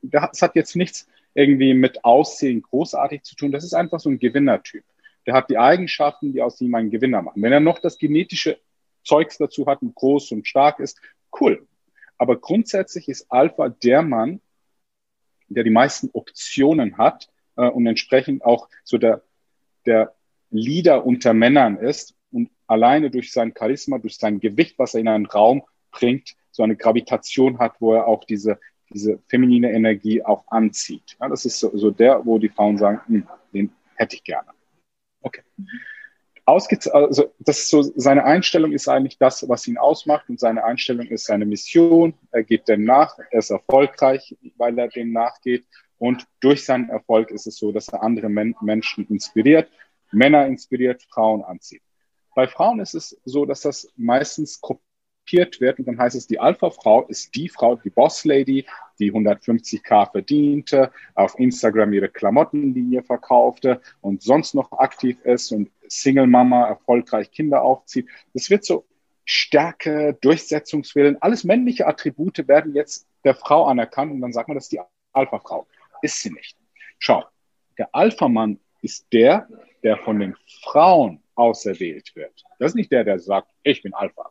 Das hat jetzt nichts irgendwie mit Aussehen großartig zu tun. Das ist einfach so ein Gewinnertyp. Der hat die Eigenschaften, die aus ihm einen Gewinner machen. Wenn er noch das genetische Zeugs dazu hat und groß und stark ist, cool. Aber grundsätzlich ist Alpha der Mann, der die meisten Optionen hat äh, und entsprechend auch so der, der Leader unter Männern ist und alleine durch sein Charisma, durch sein Gewicht, was er in einen Raum bringt, so eine Gravitation hat, wo er auch diese, diese feminine Energie auch anzieht. Ja, das ist so, so der, wo die Frauen sagen, hm, den hätte ich gerne. Okay. Ausge also das ist so, seine Einstellung ist eigentlich das, was ihn ausmacht und seine Einstellung ist seine Mission. Er geht dem nach, er ist erfolgreich, weil er dem nachgeht und durch seinen Erfolg ist es so, dass er andere Men Menschen inspiriert, Männer inspiriert, Frauen anzieht. Bei Frauen ist es so, dass das meistens kopiert wird und dann heißt es, die Alpha-Frau ist die Frau, die Boss-Lady, die 150k verdiente, auf Instagram ihre Klamottenlinie verkaufte und sonst noch aktiv ist und Single-Mama erfolgreich Kinder aufzieht. Das wird so Stärke, Durchsetzungswillen, alles männliche Attribute werden jetzt der Frau anerkannt und dann sagt man, das ist die Alpha-Frau. Ist sie nicht. Schau, der Alpha-Mann ist der, der von den Frauen auserwählt wird. Das ist nicht der, der sagt, ich bin Alpha.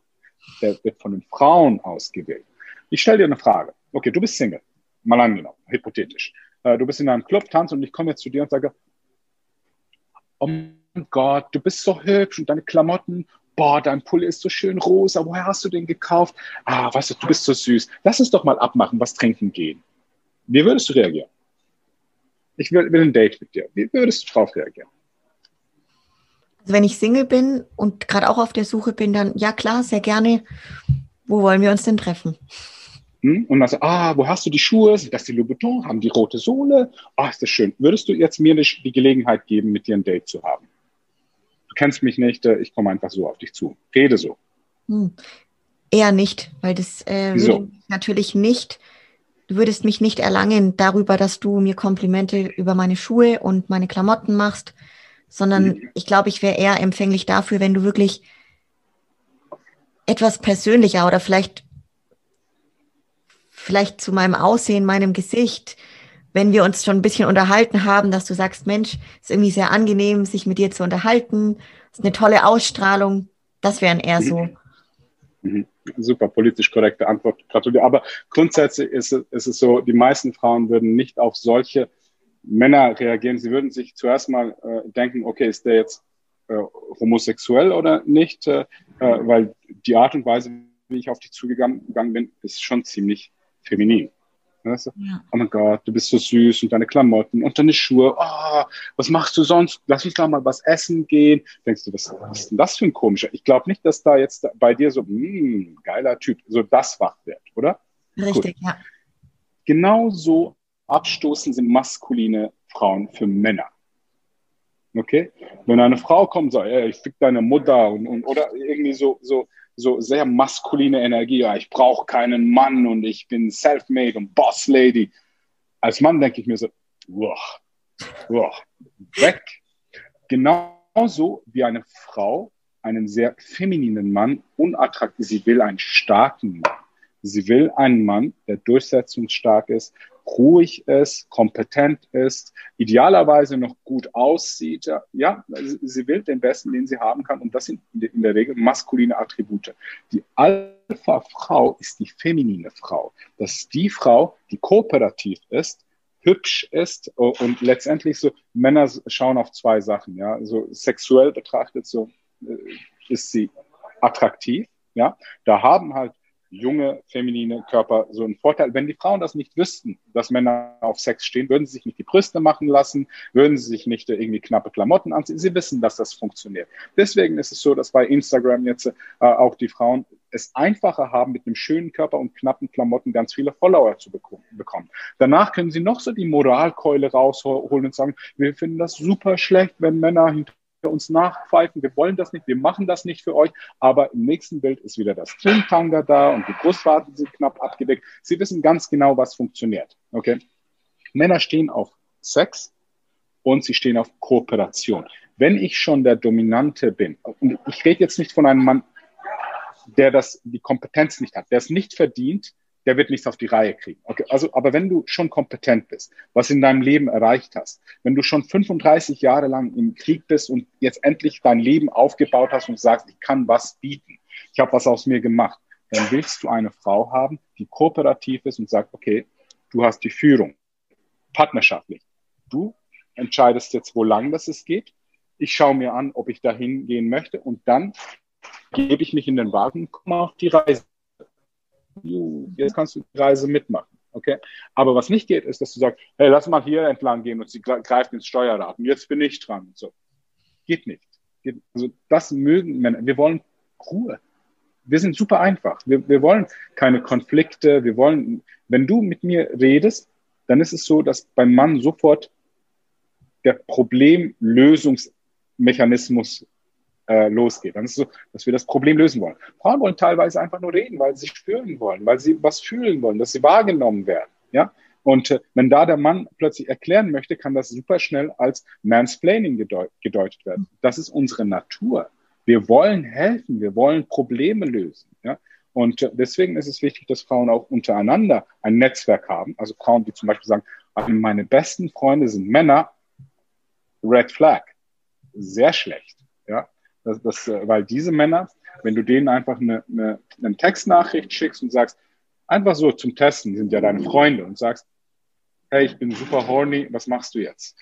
Der wird von den Frauen ausgewählt. Ich stelle dir eine Frage. Okay, du bist Single. Mal angenommen, hypothetisch. Äh, du bist in einem Club, tanzt und ich komme jetzt zu dir und sage, oh Gott, du bist so hübsch und deine Klamotten, boah, dein Pulli ist so schön rosa, woher hast du den gekauft? Ah, weißt du, du bist so süß. Lass uns doch mal abmachen, was trinken gehen. Wie würdest du reagieren? Ich will, will ein Date mit dir. Wie würdest du darauf reagieren? Also wenn ich Single bin und gerade auch auf der Suche bin, dann ja klar, sehr gerne. Wo wollen wir uns denn treffen? Hm? Und dann so, ah, wo hast du die Schuhe? Sind das die Louboutin? Haben die rote Sohle? Ah, ist das schön. Würdest du jetzt mir die Gelegenheit geben, mit dir ein Date zu haben? Du kennst mich nicht, äh, ich komme einfach so auf dich zu. Rede so. Hm. Eher nicht, weil das äh, würde natürlich nicht du würdest mich nicht erlangen darüber, dass du mir Komplimente über meine Schuhe und meine Klamotten machst, sondern mhm. ich glaube, ich wäre eher empfänglich dafür, wenn du wirklich etwas persönlicher oder vielleicht, vielleicht zu meinem Aussehen, meinem Gesicht, wenn wir uns schon ein bisschen unterhalten haben, dass du sagst, Mensch, ist irgendwie sehr angenehm, sich mit dir zu unterhalten, ist eine tolle Ausstrahlung. Das wären eher so mhm. Mhm. Super politisch korrekte Antwort. Gratuliere. Aber grundsätzlich ist es, ist es so, die meisten Frauen würden nicht auf solche Männer reagieren. Sie würden sich zuerst mal äh, denken, okay, ist der jetzt äh, homosexuell oder nicht? Äh, äh weil die Art und Weise, wie ich auf dich zugegangen bin, ist schon ziemlich feminin. Weißt du? ja. Oh mein Gott, du bist so süß und deine Klamotten und deine Schuhe. Oh, was machst du sonst? Lass uns da mal was essen gehen. Denkst du, was, was ist denn das für ein komischer? Ich glaube nicht, dass da jetzt bei dir so, mh, hm, geiler Typ, so das wach wird, oder? Richtig, Gut. ja. Genauso abstoßen sind maskuline Frauen für Männer. Okay? Wenn eine Frau kommt und sagt, ey, ich fick deine Mutter und, und oder irgendwie so, so, so sehr maskuline Energie. Ja, ich brauche keinen Mann und ich bin self-made und Boss Lady. Als Mann denke ich mir so, wow, wow, weg. Genauso wie eine Frau einen sehr femininen Mann unattraktiv. Sie will einen starken Mann. Sie will einen Mann, der durchsetzungsstark ist, ruhig ist, kompetent ist, idealerweise noch gut aussieht. Ja, sie will den Besten, den sie haben kann. Und das sind in der Regel maskuline Attribute. Die Alpha-Frau ist die feminine Frau. Das ist die Frau, die kooperativ ist, hübsch ist und letztendlich so Männer schauen auf zwei Sachen. Ja, so sexuell betrachtet so äh, ist sie attraktiv. Ja, da haben halt junge, feminine Körper so ein Vorteil. Wenn die Frauen das nicht wüssten, dass Männer auf Sex stehen, würden sie sich nicht die Brüste machen lassen, würden sie sich nicht irgendwie knappe Klamotten anziehen. Sie wissen, dass das funktioniert. Deswegen ist es so, dass bei Instagram jetzt äh, auch die Frauen es einfacher haben, mit einem schönen Körper und knappen Klamotten ganz viele Follower zu bekommen. Danach können sie noch so die Moralkeule rausholen und sagen, wir finden das super schlecht, wenn Männer hinter uns nachpfeifen, wir wollen das nicht, wir machen das nicht für euch, aber im nächsten Bild ist wieder das Trimtanga da und die Brustwarten sind knapp abgedeckt. Sie wissen ganz genau, was funktioniert. Okay? Männer stehen auf Sex und sie stehen auf Kooperation. Wenn ich schon der Dominante bin, und ich rede jetzt nicht von einem Mann, der das, die Kompetenz nicht hat, der es nicht verdient, der wird nichts auf die Reihe kriegen. Okay, also, aber wenn du schon kompetent bist, was in deinem Leben erreicht hast, wenn du schon 35 Jahre lang im Krieg bist und jetzt endlich dein Leben aufgebaut hast und sagst, ich kann was bieten, ich habe was aus mir gemacht, dann willst du eine Frau haben, die kooperativ ist und sagt, okay, du hast die Führung, partnerschaftlich. Du entscheidest jetzt, wo lang das es geht. Ich schaue mir an, ob ich dahin gehen möchte und dann gebe ich mich in den Wagen und komme auf die Reise jetzt kannst du die Reise mitmachen. Okay? Aber was nicht geht, ist, dass du sagst, hey, lass mal hier entlang gehen und sie greift ins Steuerrad und jetzt bin ich dran. So. Geht nicht. Geht, also das mögen Männer. Wir wollen Ruhe. Wir sind super einfach. Wir, wir wollen keine Konflikte. Wir wollen, wenn du mit mir redest, dann ist es so, dass beim Mann sofort der Problemlösungsmechanismus äh, losgeht. Dann ist es so, dass wir das Problem lösen wollen. Frauen wollen teilweise einfach nur reden, weil sie spüren wollen, weil sie was fühlen wollen, dass sie wahrgenommen werden. Ja? Und äh, wenn da der Mann plötzlich erklären möchte, kann das super schnell als Mansplaining gedeut gedeutet werden. Das ist unsere Natur. Wir wollen helfen, wir wollen Probleme lösen. Ja? Und äh, deswegen ist es wichtig, dass Frauen auch untereinander ein Netzwerk haben. Also Frauen, die zum Beispiel sagen, meine besten Freunde sind Männer, Red Flag. Sehr schlecht. Das, das, äh, weil diese Männer, wenn du denen einfach eine, eine, eine Textnachricht schickst und sagst, einfach so zum Testen, sind ja deine Freunde und sagst, hey, ich bin super horny, was machst du jetzt?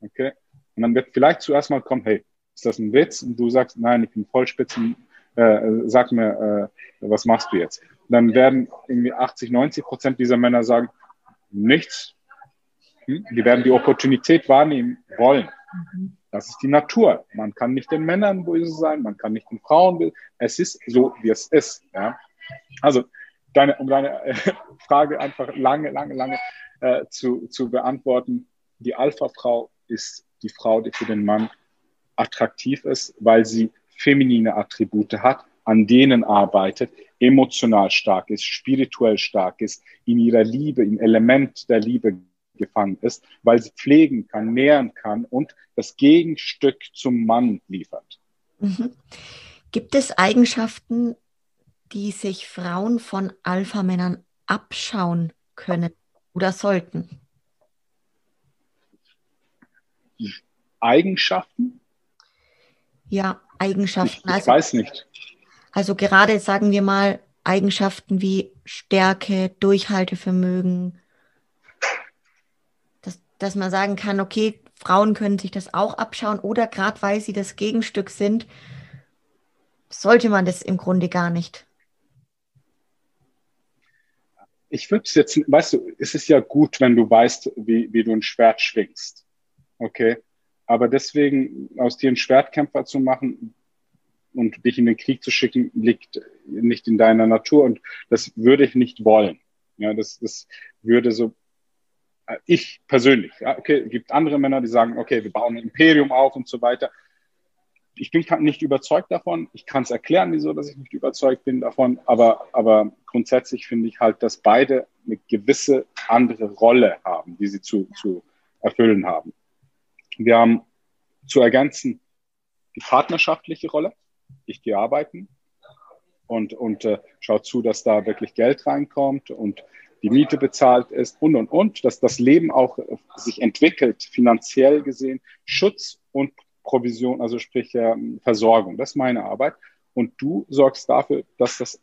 Okay? Und dann wird vielleicht zuerst mal kommen, hey, ist das ein Witz? Und du sagst, nein, ich bin vollspitzen, äh, sag mir, äh, was machst du jetzt? Und dann werden irgendwie 80, 90 Prozent dieser Männer sagen, nichts. Hm? Die werden die Opportunität wahrnehmen wollen. Mhm. Das ist die Natur. Man kann nicht den Männern böse sein, man kann nicht den Frauen böse. Es ist so, wie es ist. Ja? Also, deine, um deine äh, Frage einfach lange, lange, lange äh, zu, zu beantworten. Die Alpha-Frau ist die Frau, die für den Mann attraktiv ist, weil sie feminine Attribute hat, an denen arbeitet, emotional stark ist, spirituell stark ist, in ihrer Liebe, im Element der Liebe gefangen ist, weil sie pflegen kann, nähren kann und das Gegenstück zum Mann liefert. Mhm. Gibt es Eigenschaften, die sich Frauen von Alpha-Männern abschauen können oder sollten? Eigenschaften? Ja, Eigenschaften. Ich, ich also, weiß nicht. Also gerade sagen wir mal Eigenschaften wie Stärke, Durchhaltevermögen, dass man sagen kann, okay, Frauen können sich das auch abschauen oder gerade weil sie das Gegenstück sind, sollte man das im Grunde gar nicht. Ich würde es jetzt, weißt du, es ist ja gut, wenn du weißt, wie, wie du ein Schwert schwingst. Okay. Aber deswegen aus dir einen Schwertkämpfer zu machen und dich in den Krieg zu schicken, liegt nicht in deiner Natur und das würde ich nicht wollen. Ja, das, das würde so ich persönlich, ja, okay, gibt andere Männer, die sagen, okay, wir bauen ein Imperium auf und so weiter. Ich bin nicht überzeugt davon. Ich kann es erklären, wieso, dass ich nicht überzeugt bin davon. Aber, aber grundsätzlich finde ich halt, dass beide eine gewisse andere Rolle haben, die sie zu, zu erfüllen haben. Wir haben zu ergänzen die partnerschaftliche Rolle. Ich gehe arbeiten und, und äh, schaue zu, dass da wirklich Geld reinkommt und die Miete bezahlt ist und, und, und, dass das Leben auch sich entwickelt, finanziell gesehen, Schutz und Provision, also sprich Versorgung. Das ist meine Arbeit. Und du sorgst dafür, dass das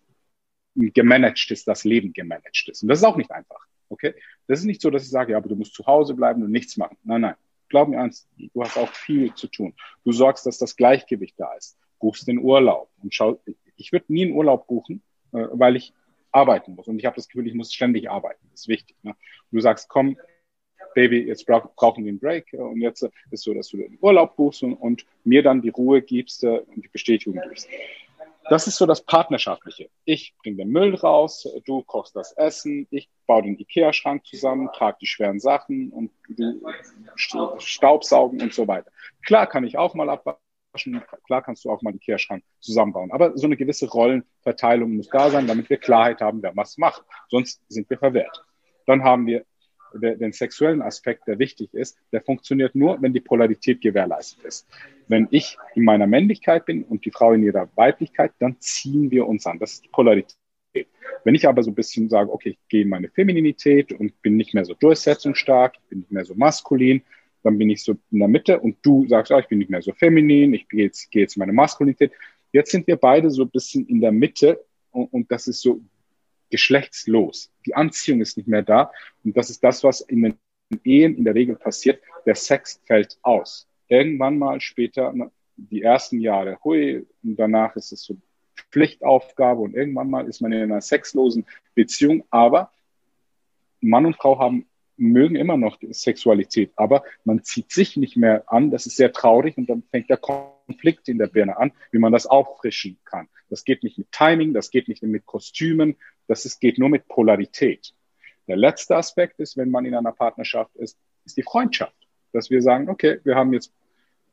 gemanagt ist, das Leben gemanagt ist. Und das ist auch nicht einfach. Okay? Das ist nicht so, dass ich sage, ja, aber du musst zu Hause bleiben und nichts machen. Nein, nein. Glaub mir eins, du hast auch viel zu tun. Du sorgst, dass das Gleichgewicht da ist. Buchst den Urlaub und schau, ich würde nie einen Urlaub buchen, äh, weil ich arbeiten muss. Und ich habe das Gefühl, ich muss ständig arbeiten. Das ist wichtig. Ne? du sagst, komm, Baby, jetzt brauch, brauchen wir einen Break. Und jetzt ist es so, dass du den Urlaub buchst und, und mir dann die Ruhe gibst äh, und die Bestätigung gibst. Das ist so das Partnerschaftliche. Ich bringe den Müll raus, du kochst das Essen, ich baue den Ikea-Schrank zusammen, trage die schweren Sachen und du Staubsaugen und so weiter. Klar kann ich auch mal abwarten waschen. Klar kannst du auch mal den Kehrschrank zusammenbauen. Aber so eine gewisse Rollenverteilung muss da sein, damit wir Klarheit haben, wer was macht. Sonst sind wir verwehrt. Dann haben wir den sexuellen Aspekt, der wichtig ist, der funktioniert nur, wenn die Polarität gewährleistet ist. Wenn ich in meiner Männlichkeit bin und die Frau in ihrer Weiblichkeit, dann ziehen wir uns an. Das ist die Polarität. Wenn ich aber so ein bisschen sage, okay, ich gehe in meine Femininität und bin nicht mehr so durchsetzungsstark, ich bin nicht mehr so maskulin, dann bin ich so in der Mitte und du sagst, oh, ich bin nicht mehr so feminin, ich gehe jetzt, gehe jetzt in meine Maskulinität. Jetzt sind wir beide so ein bisschen in der Mitte und, und das ist so geschlechtslos. Die Anziehung ist nicht mehr da. Und das ist das, was in den Ehen in der Regel passiert. Der Sex fällt aus. Irgendwann mal später, die ersten Jahre, hui, und danach ist es so Pflichtaufgabe und irgendwann mal ist man in einer sexlosen Beziehung. Aber Mann und Frau haben mögen immer noch Sexualität, aber man zieht sich nicht mehr an. Das ist sehr traurig und dann fängt der Konflikt in der Birne an, wie man das auffrischen kann. Das geht nicht mit Timing, das geht nicht mit Kostümen, das ist, geht nur mit Polarität. Der letzte Aspekt ist, wenn man in einer Partnerschaft ist, ist die Freundschaft. Dass wir sagen, okay, wir haben jetzt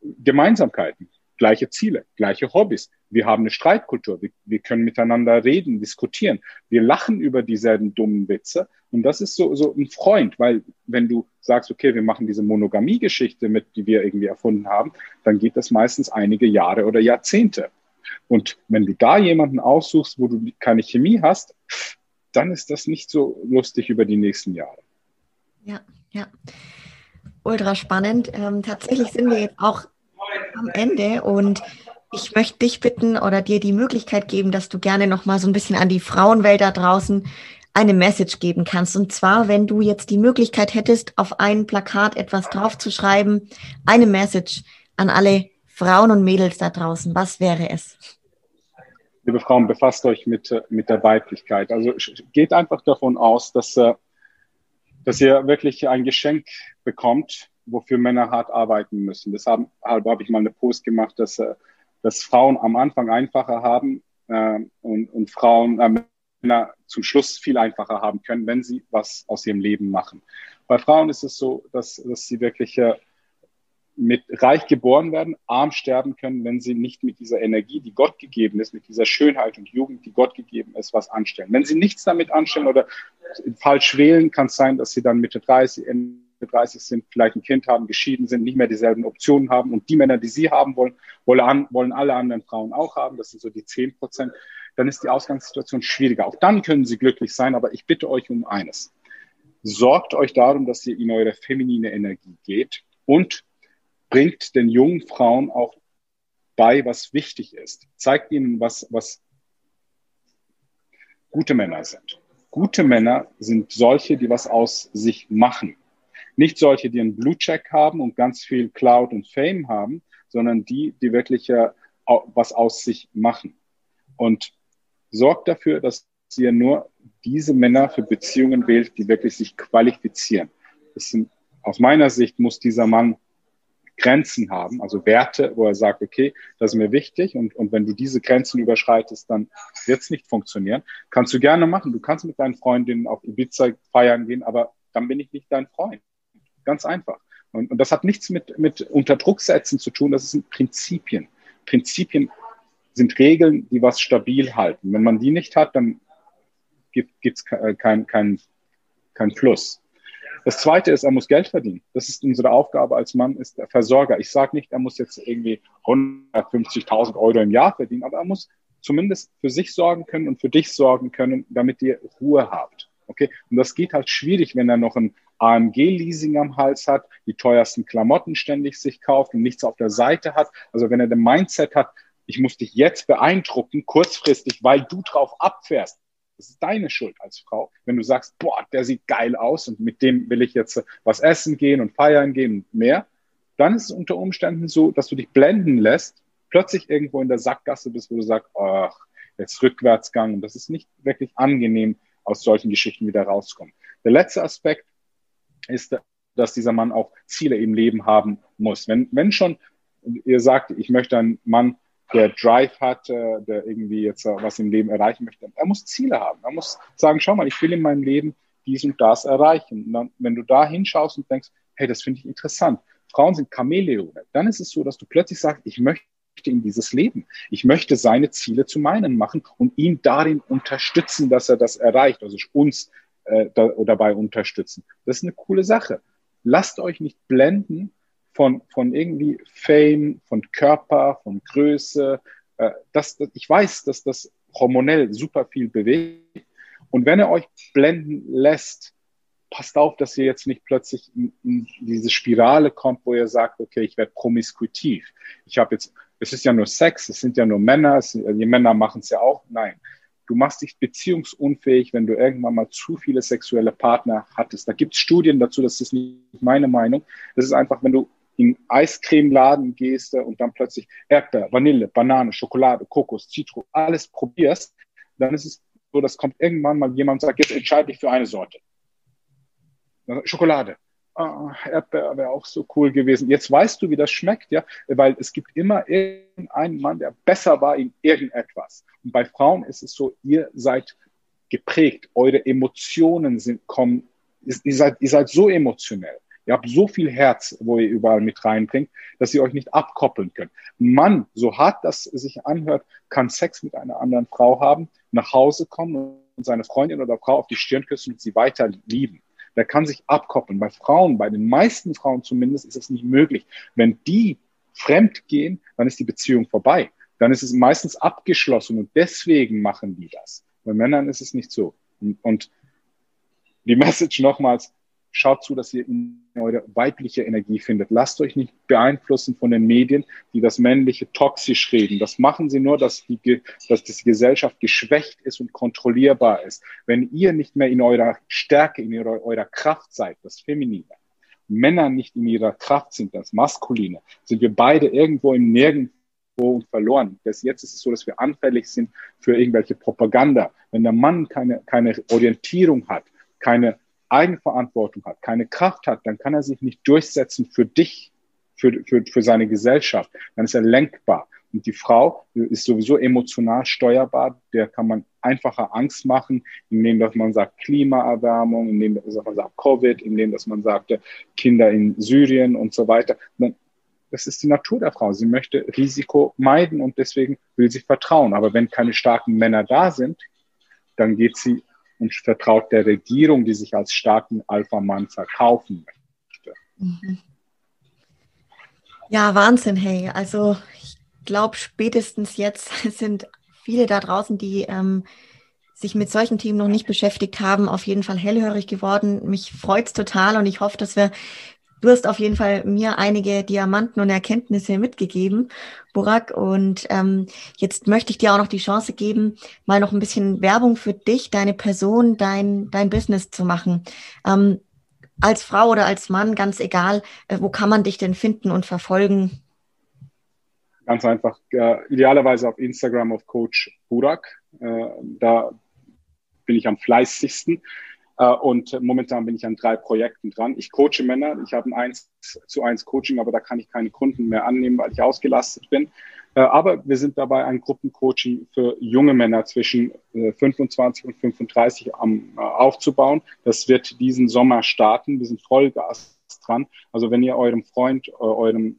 Gemeinsamkeiten, gleiche Ziele, gleiche Hobbys. Wir haben eine Streitkultur. Wir, wir können miteinander reden, diskutieren. Wir lachen über dieselben dummen Witze. Und das ist so, so ein Freund, weil wenn du sagst, okay, wir machen diese Monogamie-Geschichte mit, die wir irgendwie erfunden haben, dann geht das meistens einige Jahre oder Jahrzehnte. Und wenn du da jemanden aussuchst, wo du keine Chemie hast, dann ist das nicht so lustig über die nächsten Jahre. Ja, ja. Ultra spannend. Ähm, tatsächlich sind wir jetzt auch am Ende und ich möchte dich bitten oder dir die Möglichkeit geben, dass du gerne noch mal so ein bisschen an die Frauenwelt da draußen eine Message geben kannst. Und zwar, wenn du jetzt die Möglichkeit hättest, auf ein Plakat etwas draufzuschreiben, eine Message an alle Frauen und Mädels da draußen, was wäre es? Liebe Frauen, befasst euch mit, mit der Weiblichkeit. Also geht einfach davon aus, dass, äh, dass ihr wirklich ein Geschenk bekommt, wofür Männer hart arbeiten müssen. Deshalb habe ich mal eine Post gemacht, dass, äh, dass Frauen am Anfang einfacher haben äh, und, und Frauen, äh, Männer zum Schluss viel einfacher haben können, wenn sie was aus ihrem Leben machen. Bei Frauen ist es so, dass, dass sie wirklich äh, mit reich geboren werden, arm sterben können, wenn sie nicht mit dieser Energie, die Gott gegeben ist, mit dieser Schönheit und Jugend, die Gott gegeben ist, was anstellen. Wenn sie nichts damit anstellen oder falsch wählen, kann es sein, dass sie dann Mitte 30, Ende 30 sind, vielleicht ein Kind haben, geschieden sind, nicht mehr dieselben Optionen haben und die Männer, die sie haben wollen, wollen, alle anderen Frauen auch haben. Das sind so die 10 Prozent. Dann ist die Ausgangssituation schwieriger. Auch dann können sie glücklich sein, aber ich bitte euch um eines. Sorgt euch darum, dass ihr in eure feminine Energie geht und bringt den jungen Frauen auch bei, was wichtig ist. Zeigt ihnen, was, was gute Männer sind. Gute Männer sind solche, die was aus sich machen. Nicht solche, die einen Blue-Check haben und ganz viel Cloud und Fame haben, sondern die, die wirklich äh, was aus sich machen. Und sorgt dafür, dass ihr nur diese Männer für Beziehungen wählt, die wirklich sich qualifizieren. Sind, aus meiner Sicht muss dieser Mann Grenzen haben, also Werte, wo er sagt, okay, das ist mir wichtig und, und wenn du diese Grenzen überschreitest, dann wird es nicht funktionieren. Kannst du gerne machen. Du kannst mit deinen Freundinnen auf Ibiza feiern gehen, aber dann bin ich nicht dein Freund. Ganz einfach. Und, und das hat nichts mit, mit Unterdrucksetzen zu tun, das sind Prinzipien. Prinzipien sind Regeln, die was stabil halten. Wenn man die nicht hat, dann gibt es kein, kein, kein Fluss. Das zweite ist, er muss Geld verdienen. Das ist unsere Aufgabe als Mann, ist der Versorger. Ich sage nicht, er muss jetzt irgendwie 150.000 Euro im Jahr verdienen, aber er muss zumindest für sich sorgen können und für dich sorgen können, damit ihr Ruhe habt. Okay? Und das geht halt schwierig, wenn er noch ein AMG-Leasing am Hals hat, die teuersten Klamotten ständig sich kauft und nichts auf der Seite hat. Also wenn er den Mindset hat, ich muss dich jetzt beeindrucken, kurzfristig, weil du drauf abfährst, das ist deine Schuld als Frau. Wenn du sagst, boah, der sieht geil aus und mit dem will ich jetzt was essen gehen und feiern gehen und mehr, dann ist es unter Umständen so, dass du dich blenden lässt, plötzlich irgendwo in der Sackgasse bist, wo du sagst, ach, jetzt Rückwärtsgang. Und das ist nicht wirklich angenehm, aus solchen Geschichten wieder rauszukommen. Der letzte Aspekt ist, dass dieser Mann auch Ziele im Leben haben muss. Wenn, wenn schon ihr sagt, ich möchte einen Mann, der Drive hat, äh, der irgendwie jetzt äh, was im Leben erreichen möchte. Er muss Ziele haben. Er muss sagen, schau mal, ich will in meinem Leben dies und das erreichen. Und dann, wenn du da hinschaust und denkst, hey, das finde ich interessant. Frauen sind Chamäleone. Dann ist es so, dass du plötzlich sagst, ich möchte in dieses Leben. Ich möchte seine Ziele zu meinen machen und ihn darin unterstützen, dass er das erreicht, also uns äh, da, dabei unterstützen. Das ist eine coole Sache. Lasst euch nicht blenden von, von irgendwie Fame, von Körper, von Größe. Äh, das, das, ich weiß, dass das hormonell super viel bewegt. Und wenn er euch blenden lässt, passt auf, dass ihr jetzt nicht plötzlich in, in diese Spirale kommt, wo ihr sagt, okay, ich werde promiskuitiv. Ich habe jetzt, es ist ja nur Sex, es sind ja nur Männer, es, die Männer machen es ja auch. Nein, du machst dich beziehungsunfähig, wenn du irgendwann mal zu viele sexuelle Partner hattest. Da gibt es Studien dazu, das ist nicht meine Meinung. Das ist einfach, wenn du in Eiscremeladen gehst und dann plötzlich Erdbeer, Vanille, Banane, Schokolade, Kokos, Zitron, alles probierst, dann ist es so, dass kommt irgendwann mal jemand und sagt, jetzt entscheide ich für eine Sorte. Schokolade. Oh, Erdbeer wäre auch so cool gewesen. Jetzt weißt du, wie das schmeckt, ja, weil es gibt immer irgendeinen Mann, der besser war in irgendetwas. Und bei Frauen ist es so, ihr seid geprägt, eure Emotionen sind kommen, ihr seid, ihr seid so emotionell. Ihr habt so viel Herz, wo ihr überall mit reinbringt, dass ihr euch nicht abkoppeln könnt. Mann, so hart das sich anhört, kann Sex mit einer anderen Frau haben, nach Hause kommen und seine Freundin oder Frau auf die Stirn küssen und sie weiter lieben. Der kann sich abkoppeln. Bei Frauen, bei den meisten Frauen zumindest, ist es nicht möglich. Wenn die fremd gehen, dann ist die Beziehung vorbei. Dann ist es meistens abgeschlossen und deswegen machen die das. Bei Männern ist es nicht so. Und, und die Message nochmals, Schaut zu, dass ihr eure weibliche Energie findet. Lasst euch nicht beeinflussen von den Medien, die das Männliche toxisch reden. Das machen sie nur, dass die, dass die Gesellschaft geschwächt ist und kontrollierbar ist. Wenn ihr nicht mehr in eurer Stärke, in eurer, eurer Kraft seid, das Feminine, Männer nicht in ihrer Kraft sind, das Maskuline, sind wir beide irgendwo im Nirgendwo und verloren. Bis jetzt ist es so, dass wir anfällig sind für irgendwelche Propaganda. Wenn der Mann keine, keine Orientierung hat, keine Eigenverantwortung hat, keine Kraft hat, dann kann er sich nicht durchsetzen für dich, für, für, für seine Gesellschaft. Dann ist er lenkbar. Und die Frau ist sowieso emotional steuerbar. Der kann man einfacher Angst machen, indem dass man sagt Klimaerwärmung, indem dass man sagt Covid, indem dass man sagt Kinder in Syrien und so weiter. Das ist die Natur der Frau. Sie möchte Risiko meiden und deswegen will sie vertrauen. Aber wenn keine starken Männer da sind, dann geht sie und vertraut der Regierung, die sich als starken Alpha-Mann verkaufen möchte. Mhm. Ja, Wahnsinn, hey. Also ich glaube, spätestens jetzt <laughs> sind viele da draußen, die ähm, sich mit solchen Themen noch nicht beschäftigt haben, auf jeden Fall hellhörig geworden. Mich freut es total und ich hoffe, dass wir Du hast auf jeden Fall mir einige Diamanten und Erkenntnisse mitgegeben, Burak. Und ähm, jetzt möchte ich dir auch noch die Chance geben, mal noch ein bisschen Werbung für dich, deine Person, dein, dein Business zu machen. Ähm, als Frau oder als Mann, ganz egal, äh, wo kann man dich denn finden und verfolgen? Ganz einfach, äh, idealerweise auf Instagram auf Coach Burak. Äh, da bin ich am fleißigsten. Äh, und momentan bin ich an drei Projekten dran. Ich coache Männer. Ich habe ein 1 zu 1 Coaching, aber da kann ich keine Kunden mehr annehmen, weil ich ausgelastet bin. Äh, aber wir sind dabei, ein Gruppencoaching für junge Männer zwischen 25 äh, und 35 aufzubauen. Das wird diesen Sommer starten. Wir sind Vollgas dran. Also wenn ihr eurem Freund, eurem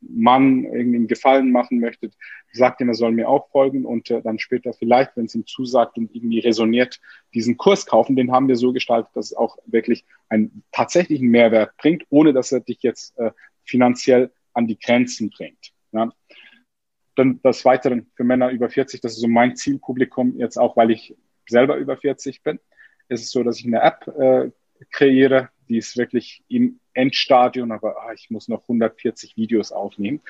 Mann irgendwie einen Gefallen machen möchtet, sagt ihm, er soll mir auch folgen und äh, dann später vielleicht, wenn es ihm zusagt und irgendwie resoniert, diesen Kurs kaufen. Den haben wir so gestaltet, dass es auch wirklich einen tatsächlichen Mehrwert bringt, ohne dass er dich jetzt äh, finanziell an die Grenzen bringt. Ja. Dann das Weitere für Männer über 40, das ist so mein Zielpublikum, jetzt auch, weil ich selber über 40 bin. Es ist so, dass ich eine App äh, kreiere, die ist wirklich im Endstadion, aber ah, ich muss noch 140 Videos aufnehmen.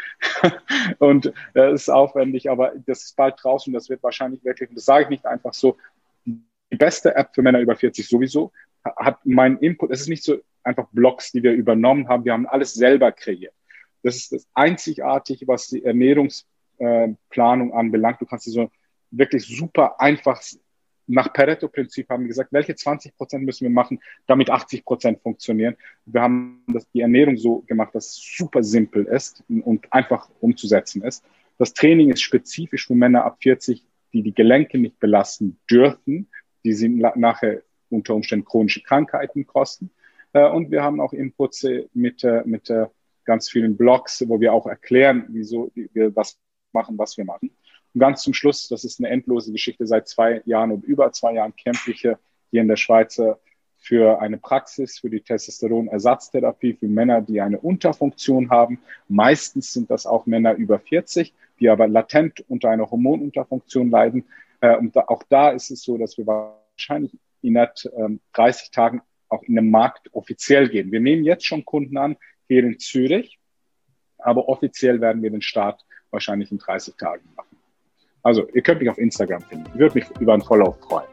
<laughs> und das ist aufwendig, aber das ist bald draußen. Das wird wahrscheinlich wirklich, das sage ich nicht einfach so, die beste App für Männer über 40 sowieso, hat mein Input, es ist nicht so einfach Blogs, die wir übernommen haben, wir haben alles selber kreiert. Das ist das Einzigartige, was die Ernährungsplanung anbelangt. Du kannst sie so wirklich super einfach nach Pareto-Prinzip haben wir gesagt, welche 20 Prozent müssen wir machen, damit 80 Prozent funktionieren. Wir haben das, die Ernährung so gemacht, dass es super simpel ist und einfach umzusetzen ist. Das Training ist spezifisch für Männer ab 40, die die Gelenke nicht belasten dürfen, die sie nachher unter Umständen chronische Krankheiten kosten. Äh, und wir haben auch Inputs mit, mit ganz vielen Blogs, wo wir auch erklären, wieso wir was machen, was wir machen. Und ganz zum Schluss, das ist eine endlose Geschichte, seit zwei Jahren und über zwei Jahren kämpfe ich hier in der Schweiz für eine Praxis für die Testosteronersatztherapie für Männer, die eine Unterfunktion haben. Meistens sind das auch Männer über 40, die aber latent unter einer Hormonunterfunktion leiden. Äh, und auch da ist es so, dass wir wahrscheinlich innerhalb 30 Tagen auch in den Markt offiziell gehen. Wir nehmen jetzt schon Kunden an hier in Zürich, aber offiziell werden wir den Start wahrscheinlich in 30 Tagen machen. Also, ihr könnt mich auf Instagram finden. Ich würde mich über einen Follow freuen.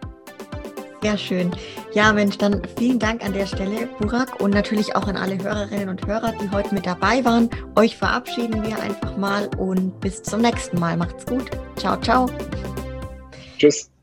Sehr schön. Ja, Mensch, dann vielen Dank an der Stelle, Burak, und natürlich auch an alle Hörerinnen und Hörer, die heute mit dabei waren. Euch verabschieden wir einfach mal und bis zum nächsten Mal. Macht's gut. Ciao, ciao. Tschüss.